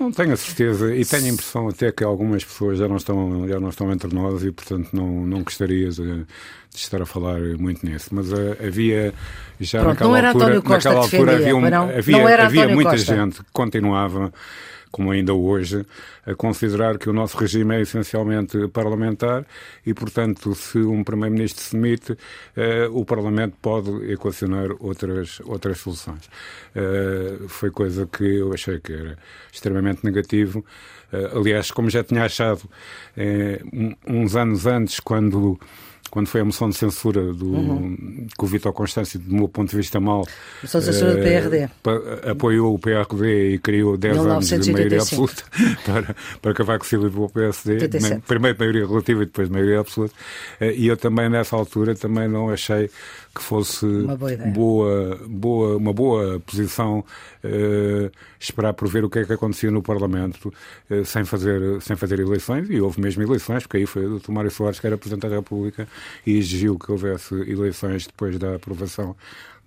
Não tenho a certeza e tenho a impressão até que algumas pessoas já não estão, já não estão entre nós e, portanto, não, não gostaria de, de estar a falar muito nisso. Mas uh, havia já Pronto, naquela altura, naquela altura havia, um, havia, havia muita Costa. gente que continuava como ainda hoje, a considerar que o nosso regime é essencialmente parlamentar e, portanto, se um Primeiro-Ministro se demite, eh, o Parlamento pode equacionar outras, outras soluções. Eh, foi coisa que eu achei que era extremamente negativo. Eh, aliás, como já tinha achado uns anos antes, quando quando foi a moção de censura do, uhum. que o Vitor Constâncio, do meu ponto de vista, mal. Moção de censura do PRD. Pa, apoiou o PRD e criou 10 1985. anos de maioria absoluta para, para Cavaco Silva e o PSD. 87. Primeiro maioria relativa e depois maioria absoluta. Eh, e eu também, nessa altura, também não achei que fosse uma boa, boa, boa, uma boa posição uh, esperar por ver o que é que acontecia no Parlamento uh, sem, fazer, sem fazer eleições, e houve mesmo eleições, porque aí foi o Dr. Mário Soares que era Presidente da República e exigiu que houvesse eleições depois da aprovação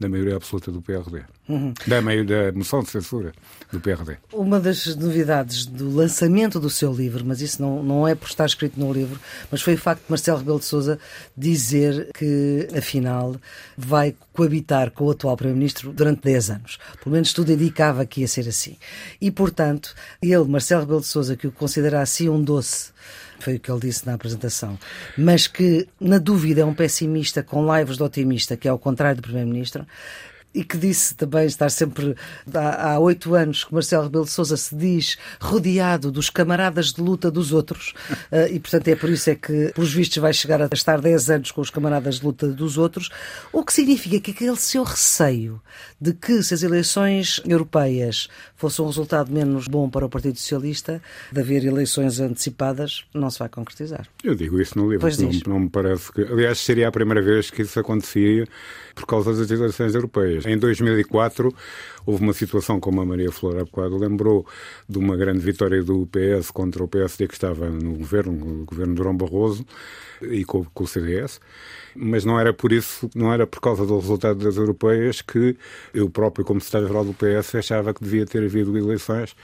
da maioria absoluta do PRD. Uhum. Da, meio, da moção de censura do PRD. Uma das novidades do lançamento do seu livro, mas isso não, não é por estar escrito no livro, mas foi o facto de Marcelo Rebelo de Sousa dizer que, afinal, vai coabitar com o atual Primeiro-Ministro durante 10 anos. Pelo menos tudo indicava que ia ser assim. E, portanto, ele, Marcelo Rebelo de Sousa, que o considera assim um doce foi o que ele disse na apresentação, mas que, na dúvida, é um pessimista com laivos de otimista, que é ao contrário do Primeiro-Ministro, e que disse também estar sempre há oito anos que Marcelo Rebelo de Sousa se diz rodeado dos camaradas de luta dos outros. Uh, e portanto é por isso é que pelos vistos vai chegar a estar dez anos com os camaradas de luta dos outros. O que significa que aquele seu receio de que se as eleições europeias fossem um resultado menos bom para o Partido Socialista de haver eleições antecipadas não se vai concretizar. Eu digo isso no livro, não, não me parece que aliás seria a primeira vez que isso acontecia por causa das eleições europeias. Em 2004 houve uma situação, como a Maria Flor há bocado lembrou, de uma grande vitória do PS contra o PSD que estava no governo, no governo de Durão Barroso e com, com o CDS mas não era por isso, não era por causa do resultado das europeias que eu próprio, como secretário-geral do PS, achava que devia ter havido eleições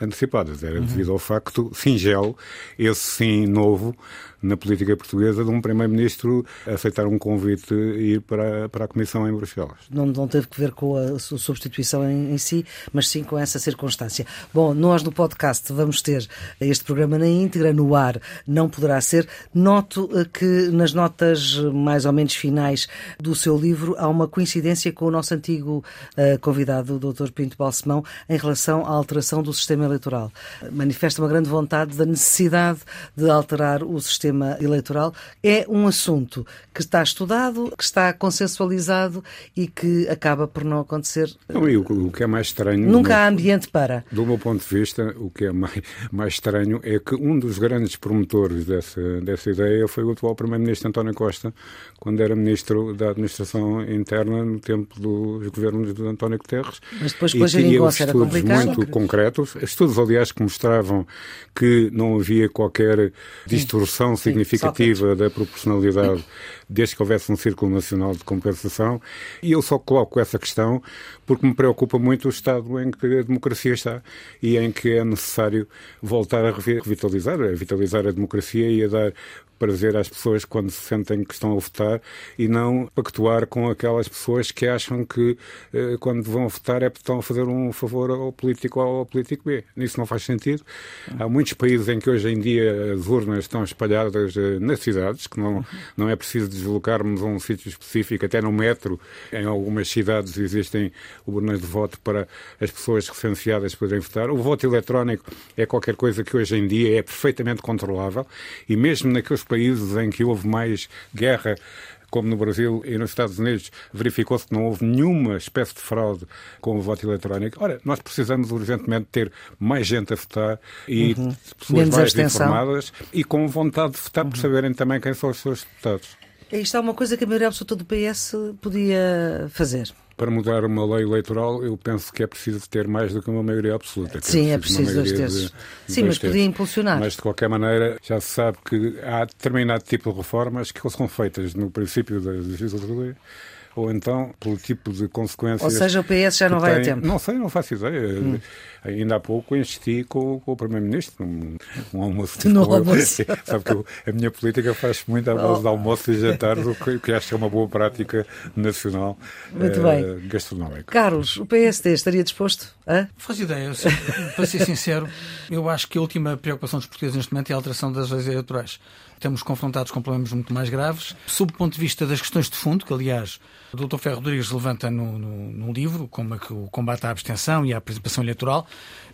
antecipadas. Era uhum. devido ao facto singelo, esse sim novo, na política portuguesa de um primeiro-ministro aceitar um convite e ir para, para a Comissão em Bruxelas. Não, não teve que ver com a substituição em, em, si, mas sim com essa circunstância. Bom, nós no podcast vamos ter este programa na íntegra, no ar não poderá ser. Noto eh, que nas notas mais ou menos finais do seu livro há uma coincidência com o nosso antigo uh, convidado, o Dr. Pinto Balsemão, em relação à alteração do sistema eleitoral. Manifesta uma grande vontade da necessidade de alterar o sistema sistema eleitoral, é um assunto que está estudado, que está consensualizado e que acaba por não acontecer. Não, e o, o que é mais estranho. Nunca há ambiente para. Do meu ponto de vista, o que é mais, mais estranho é que um dos grandes promotores dessa, dessa ideia foi o atual Primeiro-Ministro António Costa, quando era Ministro da Administração Interna no tempo dos governos de António Guterres. Mas depois, depois e tinha estudos muito concretos, estudos, aliás, que mostravam que não havia qualquer distorção significativa da proporcionalidade desde que houvesse um Círculo Nacional de Compensação. E eu só coloco essa questão porque me preocupa muito o estado em que a democracia está e em que é necessário voltar a revitalizar, a vitalizar a democracia e a dar prazer às pessoas quando se sentem que estão a votar e não pactuar com aquelas pessoas que acham que eh, quando vão votar é porque estão a fazer um favor ao político A ou ao político B. Isso não faz sentido. Há muitos países em que hoje em dia as urnas estão espalhadas eh, nas cidades, que não, não é preciso deslocarmos a um sítio específico, até no metro. Em algumas cidades existem urnas de voto para as pessoas recenseadas poderem votar. O voto eletrónico é qualquer coisa que hoje em dia é perfeitamente controlável e mesmo naqueles países em que houve mais guerra como no Brasil e nos Estados Unidos, verificou-se que não houve nenhuma espécie de fraude com o voto eletrónico. Ora, nós precisamos urgentemente ter mais gente a votar e uhum. pessoas Menos mais informadas e com vontade de votar uhum. por saberem também quem são os seus deputados. Isto é uma coisa que a maioria absoluta do PS podia fazer para mudar uma lei eleitoral, eu penso que é preciso ter mais do que uma maioria absoluta. Sim, é preciso, é preciso dois terços. Sim, mas podia impulsionar. Mas, de qualquer maneira, já se sabe que há determinado tipo de reformas que são feitas no princípio da legislatura ou então pelo tipo de consequências. Ou seja, o PS já não vai tem... a tempo. Não sei, não faço ideia. Hum. Ainda há pouco insisti com, com o Primeiro-Ministro, um, um almoço. No almoço. Sabe que eu, a minha política faz muito à base oh. de almoço e jantar, o que, que acho que é uma boa prática nacional muito eh, bem. gastronómica. Carlos, o PSD estaria disposto a? Faz ideia. Para ser sincero, eu acho que a última preocupação dos portugueses neste momento é a alteração das leis eleitorais estamos confrontados com problemas muito mais graves. Sob o ponto de vista das questões de fundo, que aliás o Dr. Ferro Rodrigues levanta no, no, no, livro, como é que o combate à abstenção e à participação eleitoral,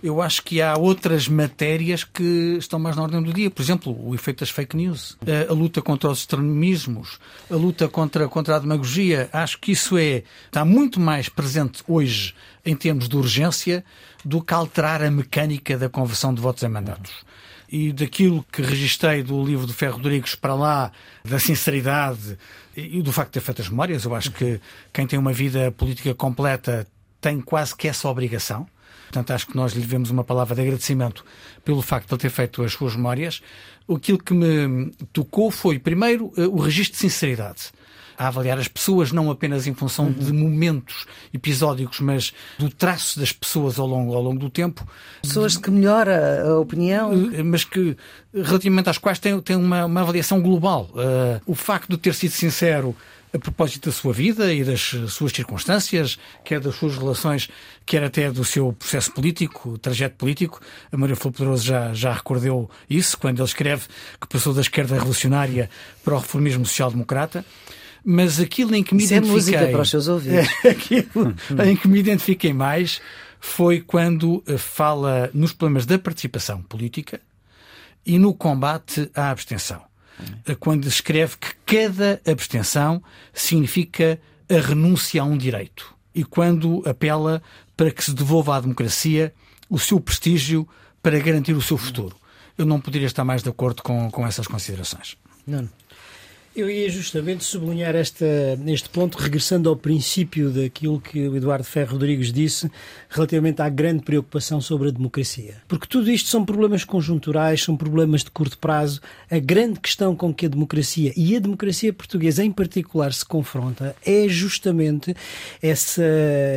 eu acho que há outras matérias que estão mais na ordem do dia. Por exemplo, o efeito das fake news, a, a luta contra os extremismos, a luta contra, contra a demagogia. Acho que isso é, está muito mais presente hoje em termos de urgência do que alterar a mecânica da conversão de votos em mandatos e daquilo que registrei do livro do Ferro Rodrigues para lá, da sinceridade e do facto de ter feito as memórias, eu acho que quem tem uma vida política completa tem quase que essa obrigação. Portanto, acho que nós lhe devemos uma palavra de agradecimento pelo facto de ele ter feito as suas memórias. Aquilo que me tocou foi, primeiro, eh, o registro de sinceridade a avaliar as pessoas não apenas em função uhum. de momentos episódicos, mas do traço das pessoas ao longo, ao longo do tempo. Pessoas que melhora a opinião. Eh, mas que, relativamente às quais tem, tem uma, uma avaliação global. Uh, o facto de ter sido sincero a propósito da sua vida e das suas circunstâncias, quer das suas relações, quer até do seu processo político, trajeto político. A Maria Flor Poderoso já, já recordou isso, quando ele escreve que passou da esquerda revolucionária para o reformismo social-democrata mas aquilo em que me Isso identifiquei. É música para os seus ouvidos. aquilo em que me identifiquei mais foi quando eh, fala nos problemas da participação política e no combate à abstenção. Eh, quando escreve que cada abstenção significa a renúncia a um direito. E quando apela para que se devolva à democracia o seu prestígio para garantir o seu futuro. Eu não poderia estar mais de acordo com, com essas considerações. Não. Eu ia justamente sublinhar esta, este ponto, regressando ao princípio daquilo que o Eduardo Ferro Rodrigues disse relativamente à grande preocupação sobre a democracia. Porque tudo isto são problemas conjunturais, são problemas de curto prazo. A grande questão com que a democracia e a democracia portuguesa em particular se confronta é justamente essa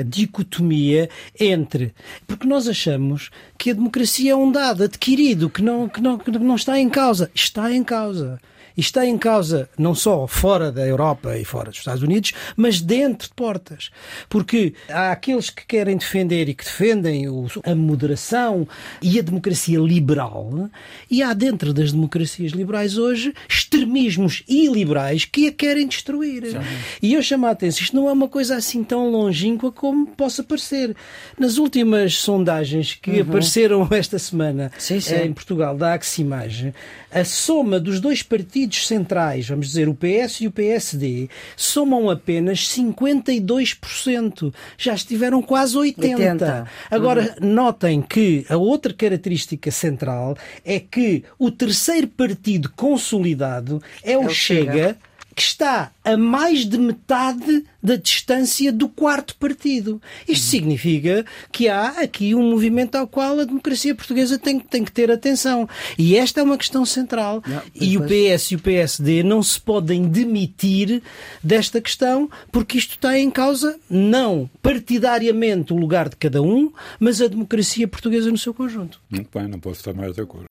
dicotomia entre. Porque nós achamos que a democracia é um dado adquirido, que não, que não, que não está em causa. Está em causa. Está em causa não só fora da Europa e fora dos Estados Unidos, mas dentro de portas. Porque há aqueles que querem defender e que defendem a moderação e a democracia liberal, e há dentro das democracias liberais hoje extremismos iliberais que a querem destruir. Sim. E eu chamo a atenção, isto não é uma coisa assim tão longínqua como possa parecer. Nas últimas sondagens que uhum. apareceram esta semana sim, sim. em Portugal, da Aximage, a soma dos dois partidos centrais, vamos dizer, o PS e o PSD, somam apenas 52%. Já estiveram quase 80%. 80. Agora, uhum. notem que a outra característica central é que o terceiro partido consolidado é o, é o Chega, Chega que está a mais de metade da distância do quarto partido. Isto uhum. significa que há aqui um movimento ao qual a democracia portuguesa tem, tem que ter atenção. E esta é uma questão central. Não, e o PS e o PSD não se podem demitir desta questão, porque isto está em causa não partidariamente o lugar de cada um, mas a democracia portuguesa no seu conjunto. Muito bem, não posso estar mais de acordo.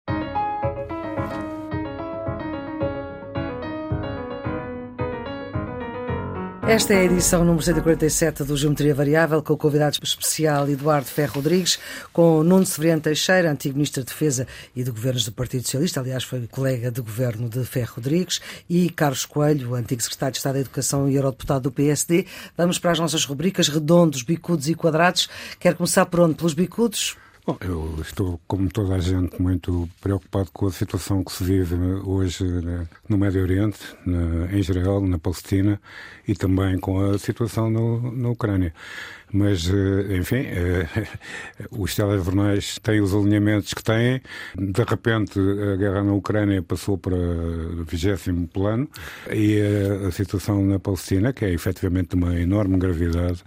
Esta é a edição número 147 do Geometria Variável, com o convidado especial Eduardo Ferro Rodrigues, com Nuno Severiano Teixeira, antigo Ministro da de Defesa e de Governos do Partido Socialista, aliás, foi colega de governo de Ferro Rodrigues, e Carlos Coelho, antigo Secretário de Estado da Educação e Eurodeputado do PSD. Vamos para as nossas rubricas redondos, bicudos e quadrados. Quer começar por onde? Pelos bicudos? Bom, eu estou, como toda a gente, muito preocupado com a situação que se vive hoje né, no Médio Oriente, na, em Israel, na Palestina e também com a situação no, na Ucrânia. Mas, eh, enfim, eh, os telejornais têm os alinhamentos que têm. De repente, a guerra na Ucrânia passou para o vigésimo plano e a situação na Palestina, que é efetivamente de uma enorme gravidade,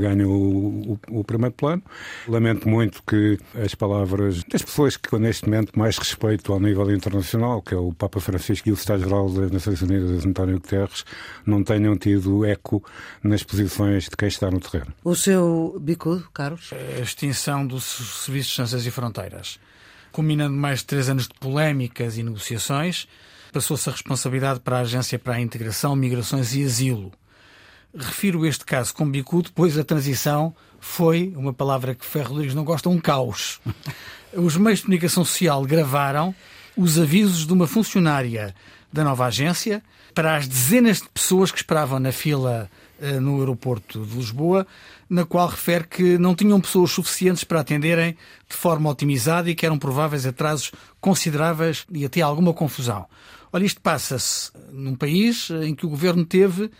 ganha o, o, o primeiro plano. Lamento muito que as palavras das pessoas que neste momento mais respeito ao nível internacional, que é o Papa Francisco e o Secretário-Geral das Nações Unidas, António Guterres, não tenham tido eco nas posições de quem está no terreno. O seu bicudo, Carlos? A extinção dos serviços de Ciências e Fronteiras. Combinando mais de três anos de polémicas e negociações, passou-se a responsabilidade para a Agência para a Integração, Migrações e Asilo. Refiro este caso com bicudo, pois a transição foi, uma palavra que Ferro Rodrigues não gosta, um caos. Os meios de comunicação social gravaram os avisos de uma funcionária da nova agência para as dezenas de pessoas que esperavam na fila no aeroporto de Lisboa, na qual refere que não tinham pessoas suficientes para atenderem de forma otimizada e que eram prováveis atrasos consideráveis e até alguma confusão. Olha, isto passa-se num país em que o governo teve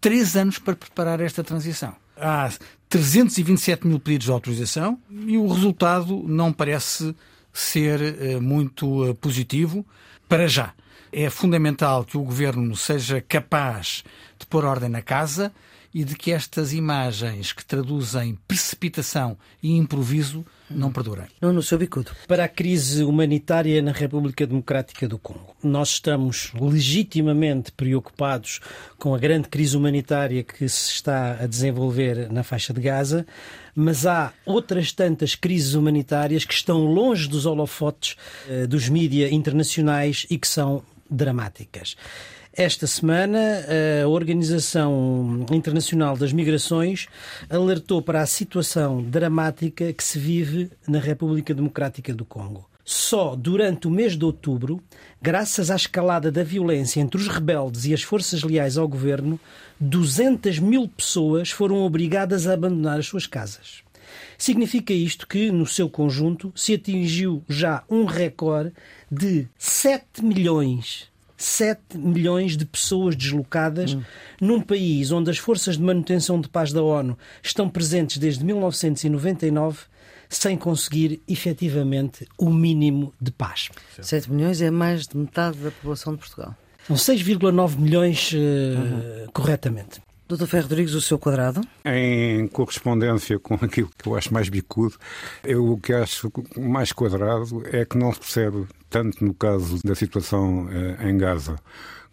três anos para preparar esta transição. Há 327 mil pedidos de autorização e o resultado não parece ser uh, muito positivo para já. É fundamental que o governo seja capaz de pôr ordem na casa e de que estas imagens que traduzem precipitação e improviso não perdurem. Não no seu bicudo. Para a crise humanitária na República Democrática do Congo. Nós estamos legitimamente preocupados com a grande crise humanitária que se está a desenvolver na faixa de Gaza, mas há outras tantas crises humanitárias que estão longe dos holofotes eh, dos mídias internacionais e que são dramáticas. Esta semana, a Organização Internacional das Migrações alertou para a situação dramática que se vive na República Democrática do Congo. Só durante o mês de outubro, graças à escalada da violência entre os rebeldes e as forças leais ao governo, 200 mil pessoas foram obrigadas a abandonar as suas casas. Significa isto que, no seu conjunto, se atingiu já um recorde de 7 milhões 7 milhões de pessoas deslocadas hum. num país onde as forças de manutenção de paz da ONU estão presentes desde 1999 sem conseguir efetivamente o mínimo de paz. 7 milhões é mais de metade da população de Portugal. São 6,9 milhões uh, uhum. corretamente. Doutor Ferro Rodrigues, o seu quadrado? Em correspondência com aquilo que eu acho mais bicudo, eu o que acho mais quadrado é que não se percebe, tanto no caso da situação eh, em Gaza,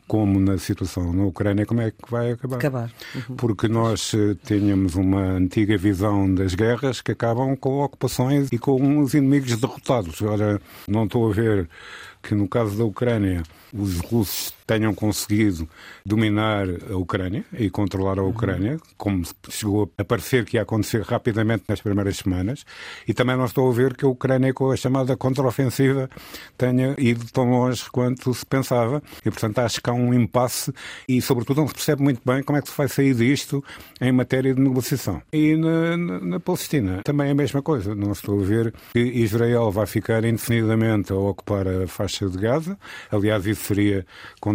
como na situação na Ucrânia, como é que vai acabar. acabar. Uhum. Porque nós eh, tínhamos uma antiga visão das guerras que acabam com ocupações e com os inimigos derrotados. Ora, não estou a ver que no caso da Ucrânia os russos tenham conseguido dominar a Ucrânia e controlar a Ucrânia, como chegou a parecer que ia acontecer rapidamente nas primeiras semanas, e também não estou a ver que a Ucrânia, com a chamada contraofensiva, tenha ido tão longe quanto se pensava, e portanto acho que há um impasse e, sobretudo, não se percebe muito bem como é que se vai sair disto em matéria de negociação. E na, na, na Palestina também é a mesma coisa, não estou a ver que Israel vai ficar indefinidamente a ocupar a faixa de Gaza, aliás, isso seria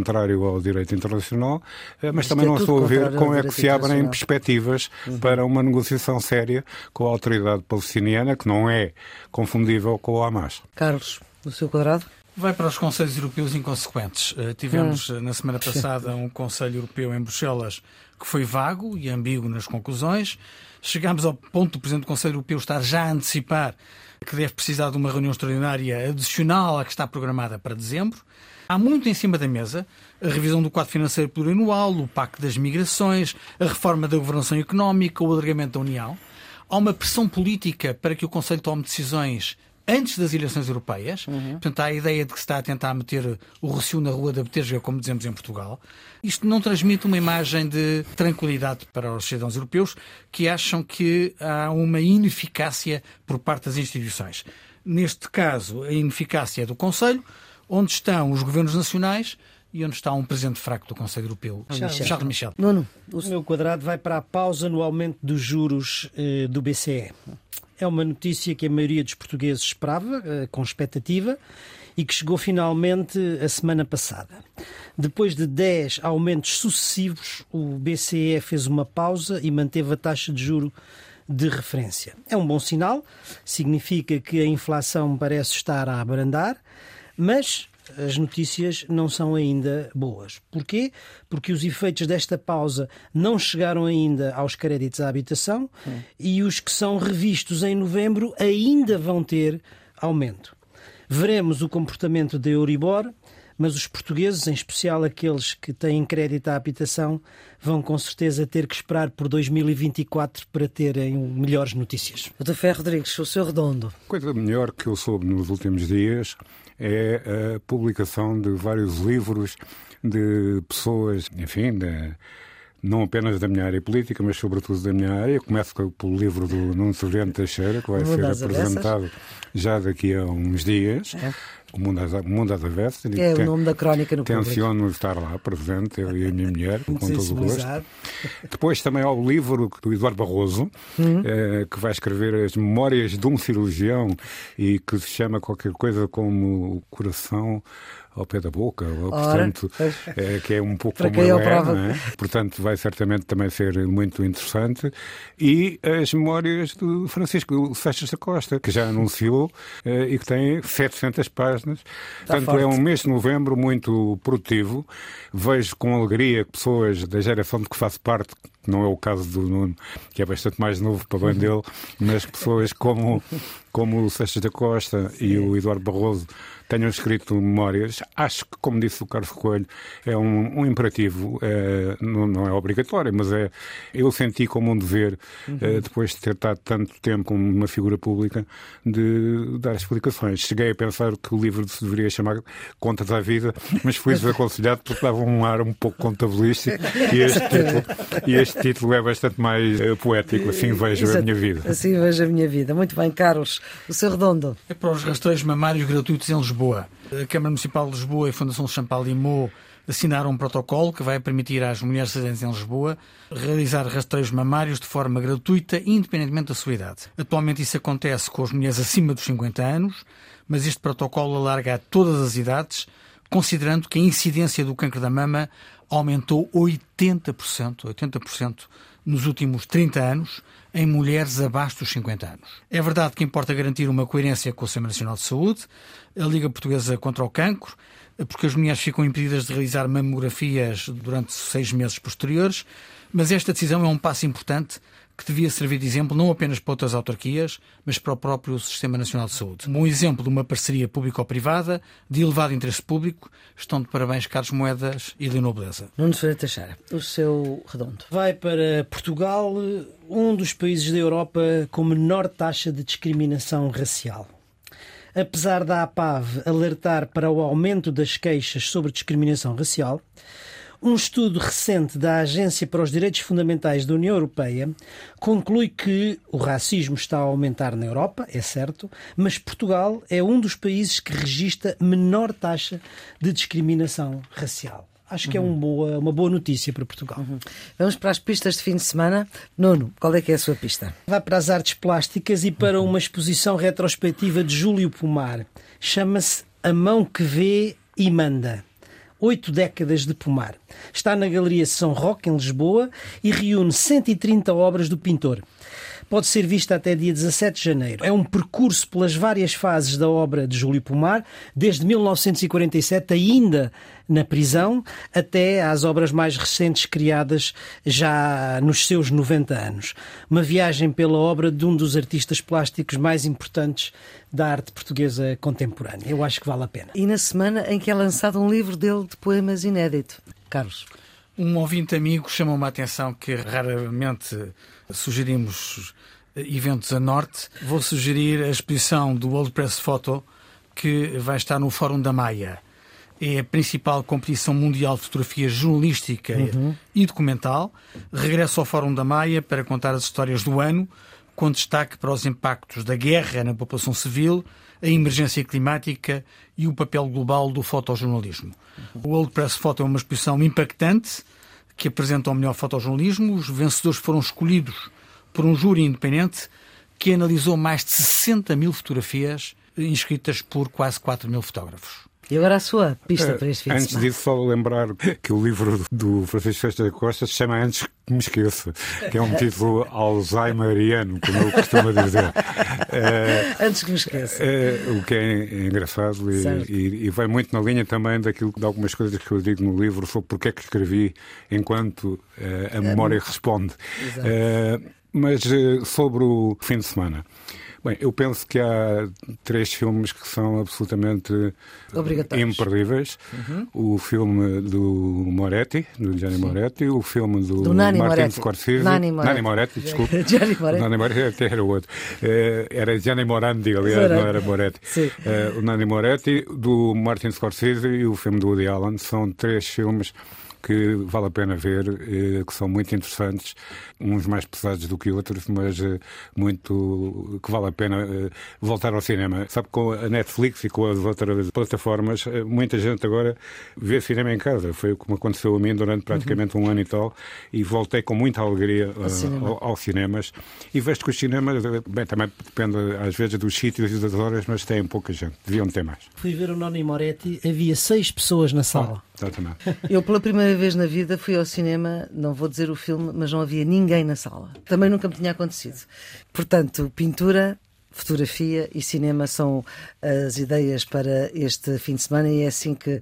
contrário ao direito internacional, eh, mas, mas também não estou a ver como é que se abrem perspectivas uhum. para uma negociação séria com a autoridade palestiniana, que não é confundível com o Hamas. Carlos, o seu quadrado? Vai para os Conselhos Europeus inconsequentes. Uh, tivemos hum. na semana passada um Conselho Europeu em Bruxelas que foi vago e ambíguo nas conclusões. Chegámos ao ponto do Presidente do Conselho Europeu estar já a antecipar que deve precisar de uma reunião extraordinária adicional à que está programada para dezembro. Há muito em cima da mesa a revisão do quadro financeiro plurianual, o Pacto das Migrações, a reforma da governação económica, o alargamento da União. Há uma pressão política para que o Conselho tome decisões antes das eleições europeias. Uhum. Portanto, há a ideia de que se está a tentar meter o Rocio na rua da Betesga, como dizemos em Portugal. Isto não transmite uma imagem de tranquilidade para os cidadãos europeus que acham que há uma ineficácia por parte das instituições. Neste caso, a ineficácia é do Conselho, onde estão os governos nacionais e onde está um presidente fraco do Conselho Europeu, Charles, Charles Michel. Nuno, o meu quadrado vai para a pausa no aumento dos juros eh, do BCE. É uma notícia que a maioria dos portugueses esperava, eh, com expectativa, e que chegou finalmente a semana passada. Depois de 10 aumentos sucessivos, o BCE fez uma pausa e manteve a taxa de juro de referência. É um bom sinal, significa que a inflação parece estar a abrandar, mas as notícias não são ainda boas. Porquê? Porque os efeitos desta pausa não chegaram ainda aos créditos à habitação hum. e os que são revistos em novembro ainda vão ter aumento. Veremos o comportamento da Euribor, mas os portugueses, em especial aqueles que têm crédito à habitação, vão com certeza ter que esperar por 2024 para terem melhores notícias. Doutor Ferro Rodrigues, o seu redondo. Coisa melhor que eu soube nos últimos dias é a publicação de vários livros de pessoas, enfim, de, não apenas da minha área política, mas sobretudo da minha área. Começo pelo livro do Nuno Severiano Teixeira, que vai ser apresentado já daqui a uns dias. É. O Mundo às, Mundo às Avessas. É o nome da crónica no Tenciono público. estar lá presente, eu e a minha mulher, com todo o gosto. Depois também há o livro do Eduardo Barroso, uhum. eh, que vai escrever as memórias de um cirurgião e que se chama qualquer coisa como o coração ao pé da boca, portanto, é, que é um pouco como ele é, é, portanto vai certamente também ser muito interessante. E as memórias do Francisco Seixas da Costa, que já anunciou eh, e que tem 700 páginas, Está portanto forte. é um mês de novembro muito produtivo, vejo com alegria pessoas da geração de que faço parte não é o caso do Nuno, que é bastante mais novo para bem dele, mas pessoas como, como o Seixas da Costa Sim. e o Eduardo Barroso tenham escrito memórias. Acho que, como disse o Carlos Coelho, é um, um imperativo, é, não, não, é obrigatório, mas é eu senti como um dever, uhum. é, depois de ter estado tanto tempo como uma figura pública, de dar explicações. Cheguei a pensar que o livro se deveria chamar Contas à Vida, mas fui desaconselhado porque dava um ar um pouco contabilístico e este título, e este título é bastante mais uh, poético. Assim vejo Exato. a minha vida. Assim vejo a minha vida. Muito bem, Carlos. O seu redondo. É para os rastreios mamários gratuitos em Lisboa. Lisboa. A Câmara Municipal de Lisboa e a Fundação Champalimau assinaram um protocolo que vai permitir às mulheres residentes em Lisboa realizar rastreios mamários de forma gratuita, independentemente da sua idade. Atualmente isso acontece com as mulheres acima dos 50 anos, mas este protocolo alarga a todas as idades, considerando que a incidência do câncer da mama aumentou 80%, 80% nos últimos 30 anos em mulheres abaixo dos 50 anos. É verdade que importa garantir uma coerência com o Sistema Nacional de Saúde, a Liga Portuguesa contra o Cancro, porque as mulheres ficam impedidas de realizar mamografias durante seis meses posteriores, mas esta decisão é um passo importante que devia servir de exemplo não apenas para outras autarquias, mas para o próprio Sistema Nacional de Saúde. Um bom exemplo de uma parceria público-privada de elevado interesse público. Estão de parabéns Carlos Moedas e Leonor Beleza. Nuno Ferreira Teixeira, o seu redondo. Vai para Portugal, um dos países da Europa com menor taxa de discriminação racial. Apesar da APAV alertar para o aumento das queixas sobre discriminação racial, um estudo recente da Agência para os Direitos Fundamentais da União Europeia conclui que o racismo está a aumentar na Europa, é certo, mas Portugal é um dos países que registra menor taxa de discriminação racial. Acho que é um boa, uma boa notícia para Portugal. Uhum. Vamos para as pistas de fim de semana. Nuno, qual é que é a sua pista? Vai para as artes plásticas e para uma exposição retrospectiva de Júlio Pomar. Chama-se A Mão que Vê e Manda oito décadas de pomar. Está na Galeria São Roque, em Lisboa, e reúne 130 obras do pintor. Pode ser vista até dia 17 de janeiro. É um percurso pelas várias fases da obra de Júlio Pomar, desde 1947, ainda na prisão, até às obras mais recentes criadas já nos seus 90 anos. Uma viagem pela obra de um dos artistas plásticos mais importantes da arte portuguesa contemporânea. Eu acho que vale a pena. E na semana em que é lançado um livro dele de poemas inédito. Carlos. Um ouvinte amigo chamou-me a atenção que raramente sugerimos eventos a norte. Vou sugerir a exposição do World Press Photo que vai estar no Fórum da Maia. É a principal competição mundial de fotografia jornalística uhum. e documental. Regressa ao Fórum da Maia para contar as histórias do ano, com destaque para os impactos da guerra na população civil, a emergência climática e o papel global do fotojornalismo. O World Press Photo é uma exposição impactante que apresenta o melhor fotojornalismo. Os vencedores foram escolhidos por um júri independente que analisou mais de 60 mil fotografias inscritas por quase 4 mil fotógrafos. E agora a sua pista uh, para este fim Antes disso, só lembrar que o livro do Francisco Festa da Costa se chama Antes que me esqueça, que é um título alzheimeriano, como eu costumo dizer. Uh, Antes que me esqueça. Uh, o que é engraçado e, e, e, vai muito na linha também daquilo de algumas coisas que eu digo no livro sobre porque é que escrevi enquanto a memória responde. mas sobre o fim de semana. Bem, eu penso que há três filmes que são absolutamente imperdíveis. Uhum. O filme do Moretti, do Gianni Sim. Moretti, o filme do, do Nani Martin Moretti. Scorsese. Nani Moretti, Nani Moretti desculpe. Gianni Moretti. Nani Moretti era outro. Eh, era Gianni Morandi, aliás, não era Moretti. Uh, o Nani Moretti, do Martin Scorsese e o filme do Woody Allen. São três filmes que vale a pena ver, eh, que são muito interessantes, uns mais pesados do que outros, mas eh, muito que vale a pena eh, voltar ao cinema. Sabe, com a Netflix e com as outras plataformas, muita gente agora vê cinema em casa. Foi como aconteceu a mim durante praticamente uhum. um ano e tal, e voltei com muita alegria ao cinema. Ao, aos cinemas. E vejo que os cinemas, bem, também depende às vezes dos sítios e das horas, mas têm pouca gente. Deviam ter mais. Fui ver o Noni Moretti, havia seis pessoas na sala. Oh, exatamente. Eu, pela primeira vez na vida fui ao cinema, não vou dizer o filme, mas não havia ninguém na sala. Também nunca me tinha acontecido. Portanto, pintura, fotografia e cinema são as ideias para este fim de semana e é assim que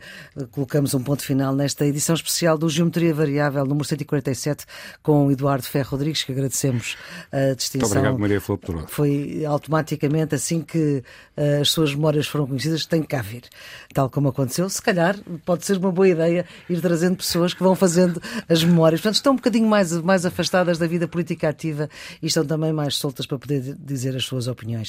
colocamos um ponto final nesta edição especial do Geometria Variável número 147 com Eduardo Ferro Rodrigues, que agradecemos a distinção. Muito obrigado, Maria Flor Foi automaticamente assim que eh, as suas memórias foram conhecidas, tem que cá vir. Tal como aconteceu, se calhar pode ser uma boa ideia ir trazendo pessoas que vão fazendo as memórias. Portanto, estão um bocadinho mais, mais afastadas da vida política ativa e estão também mais soltas para poder dizer as suas opiniões.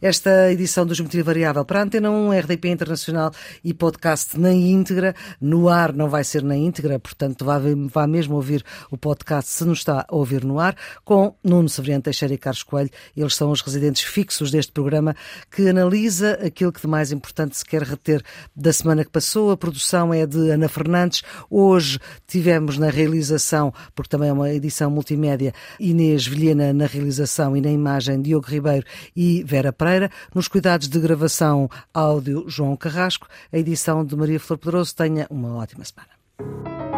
Esta edição do Geometria Variável para a Antena 1, RDP Internacional e podcast na íntegra. No ar não vai ser na íntegra, portanto vá, vá mesmo ouvir o podcast se não está a ouvir no ar, com Nuno Severiano Teixeira e Carlos Coelho. Eles são os residentes fixos deste programa que analisa aquilo que de mais importante se quer reter da semana que passou. A produção é de Ana Fernandes. Hoje tivemos na realização, porque também é uma edição multimédia, Inês Vilhena na realização e na imagem Diogo Ribeiro e Vera Pereira. Nos cuidados de gravação áudio, João Carrasco. A edição de Maria Flor Pedroso. Tenha uma ótima semana.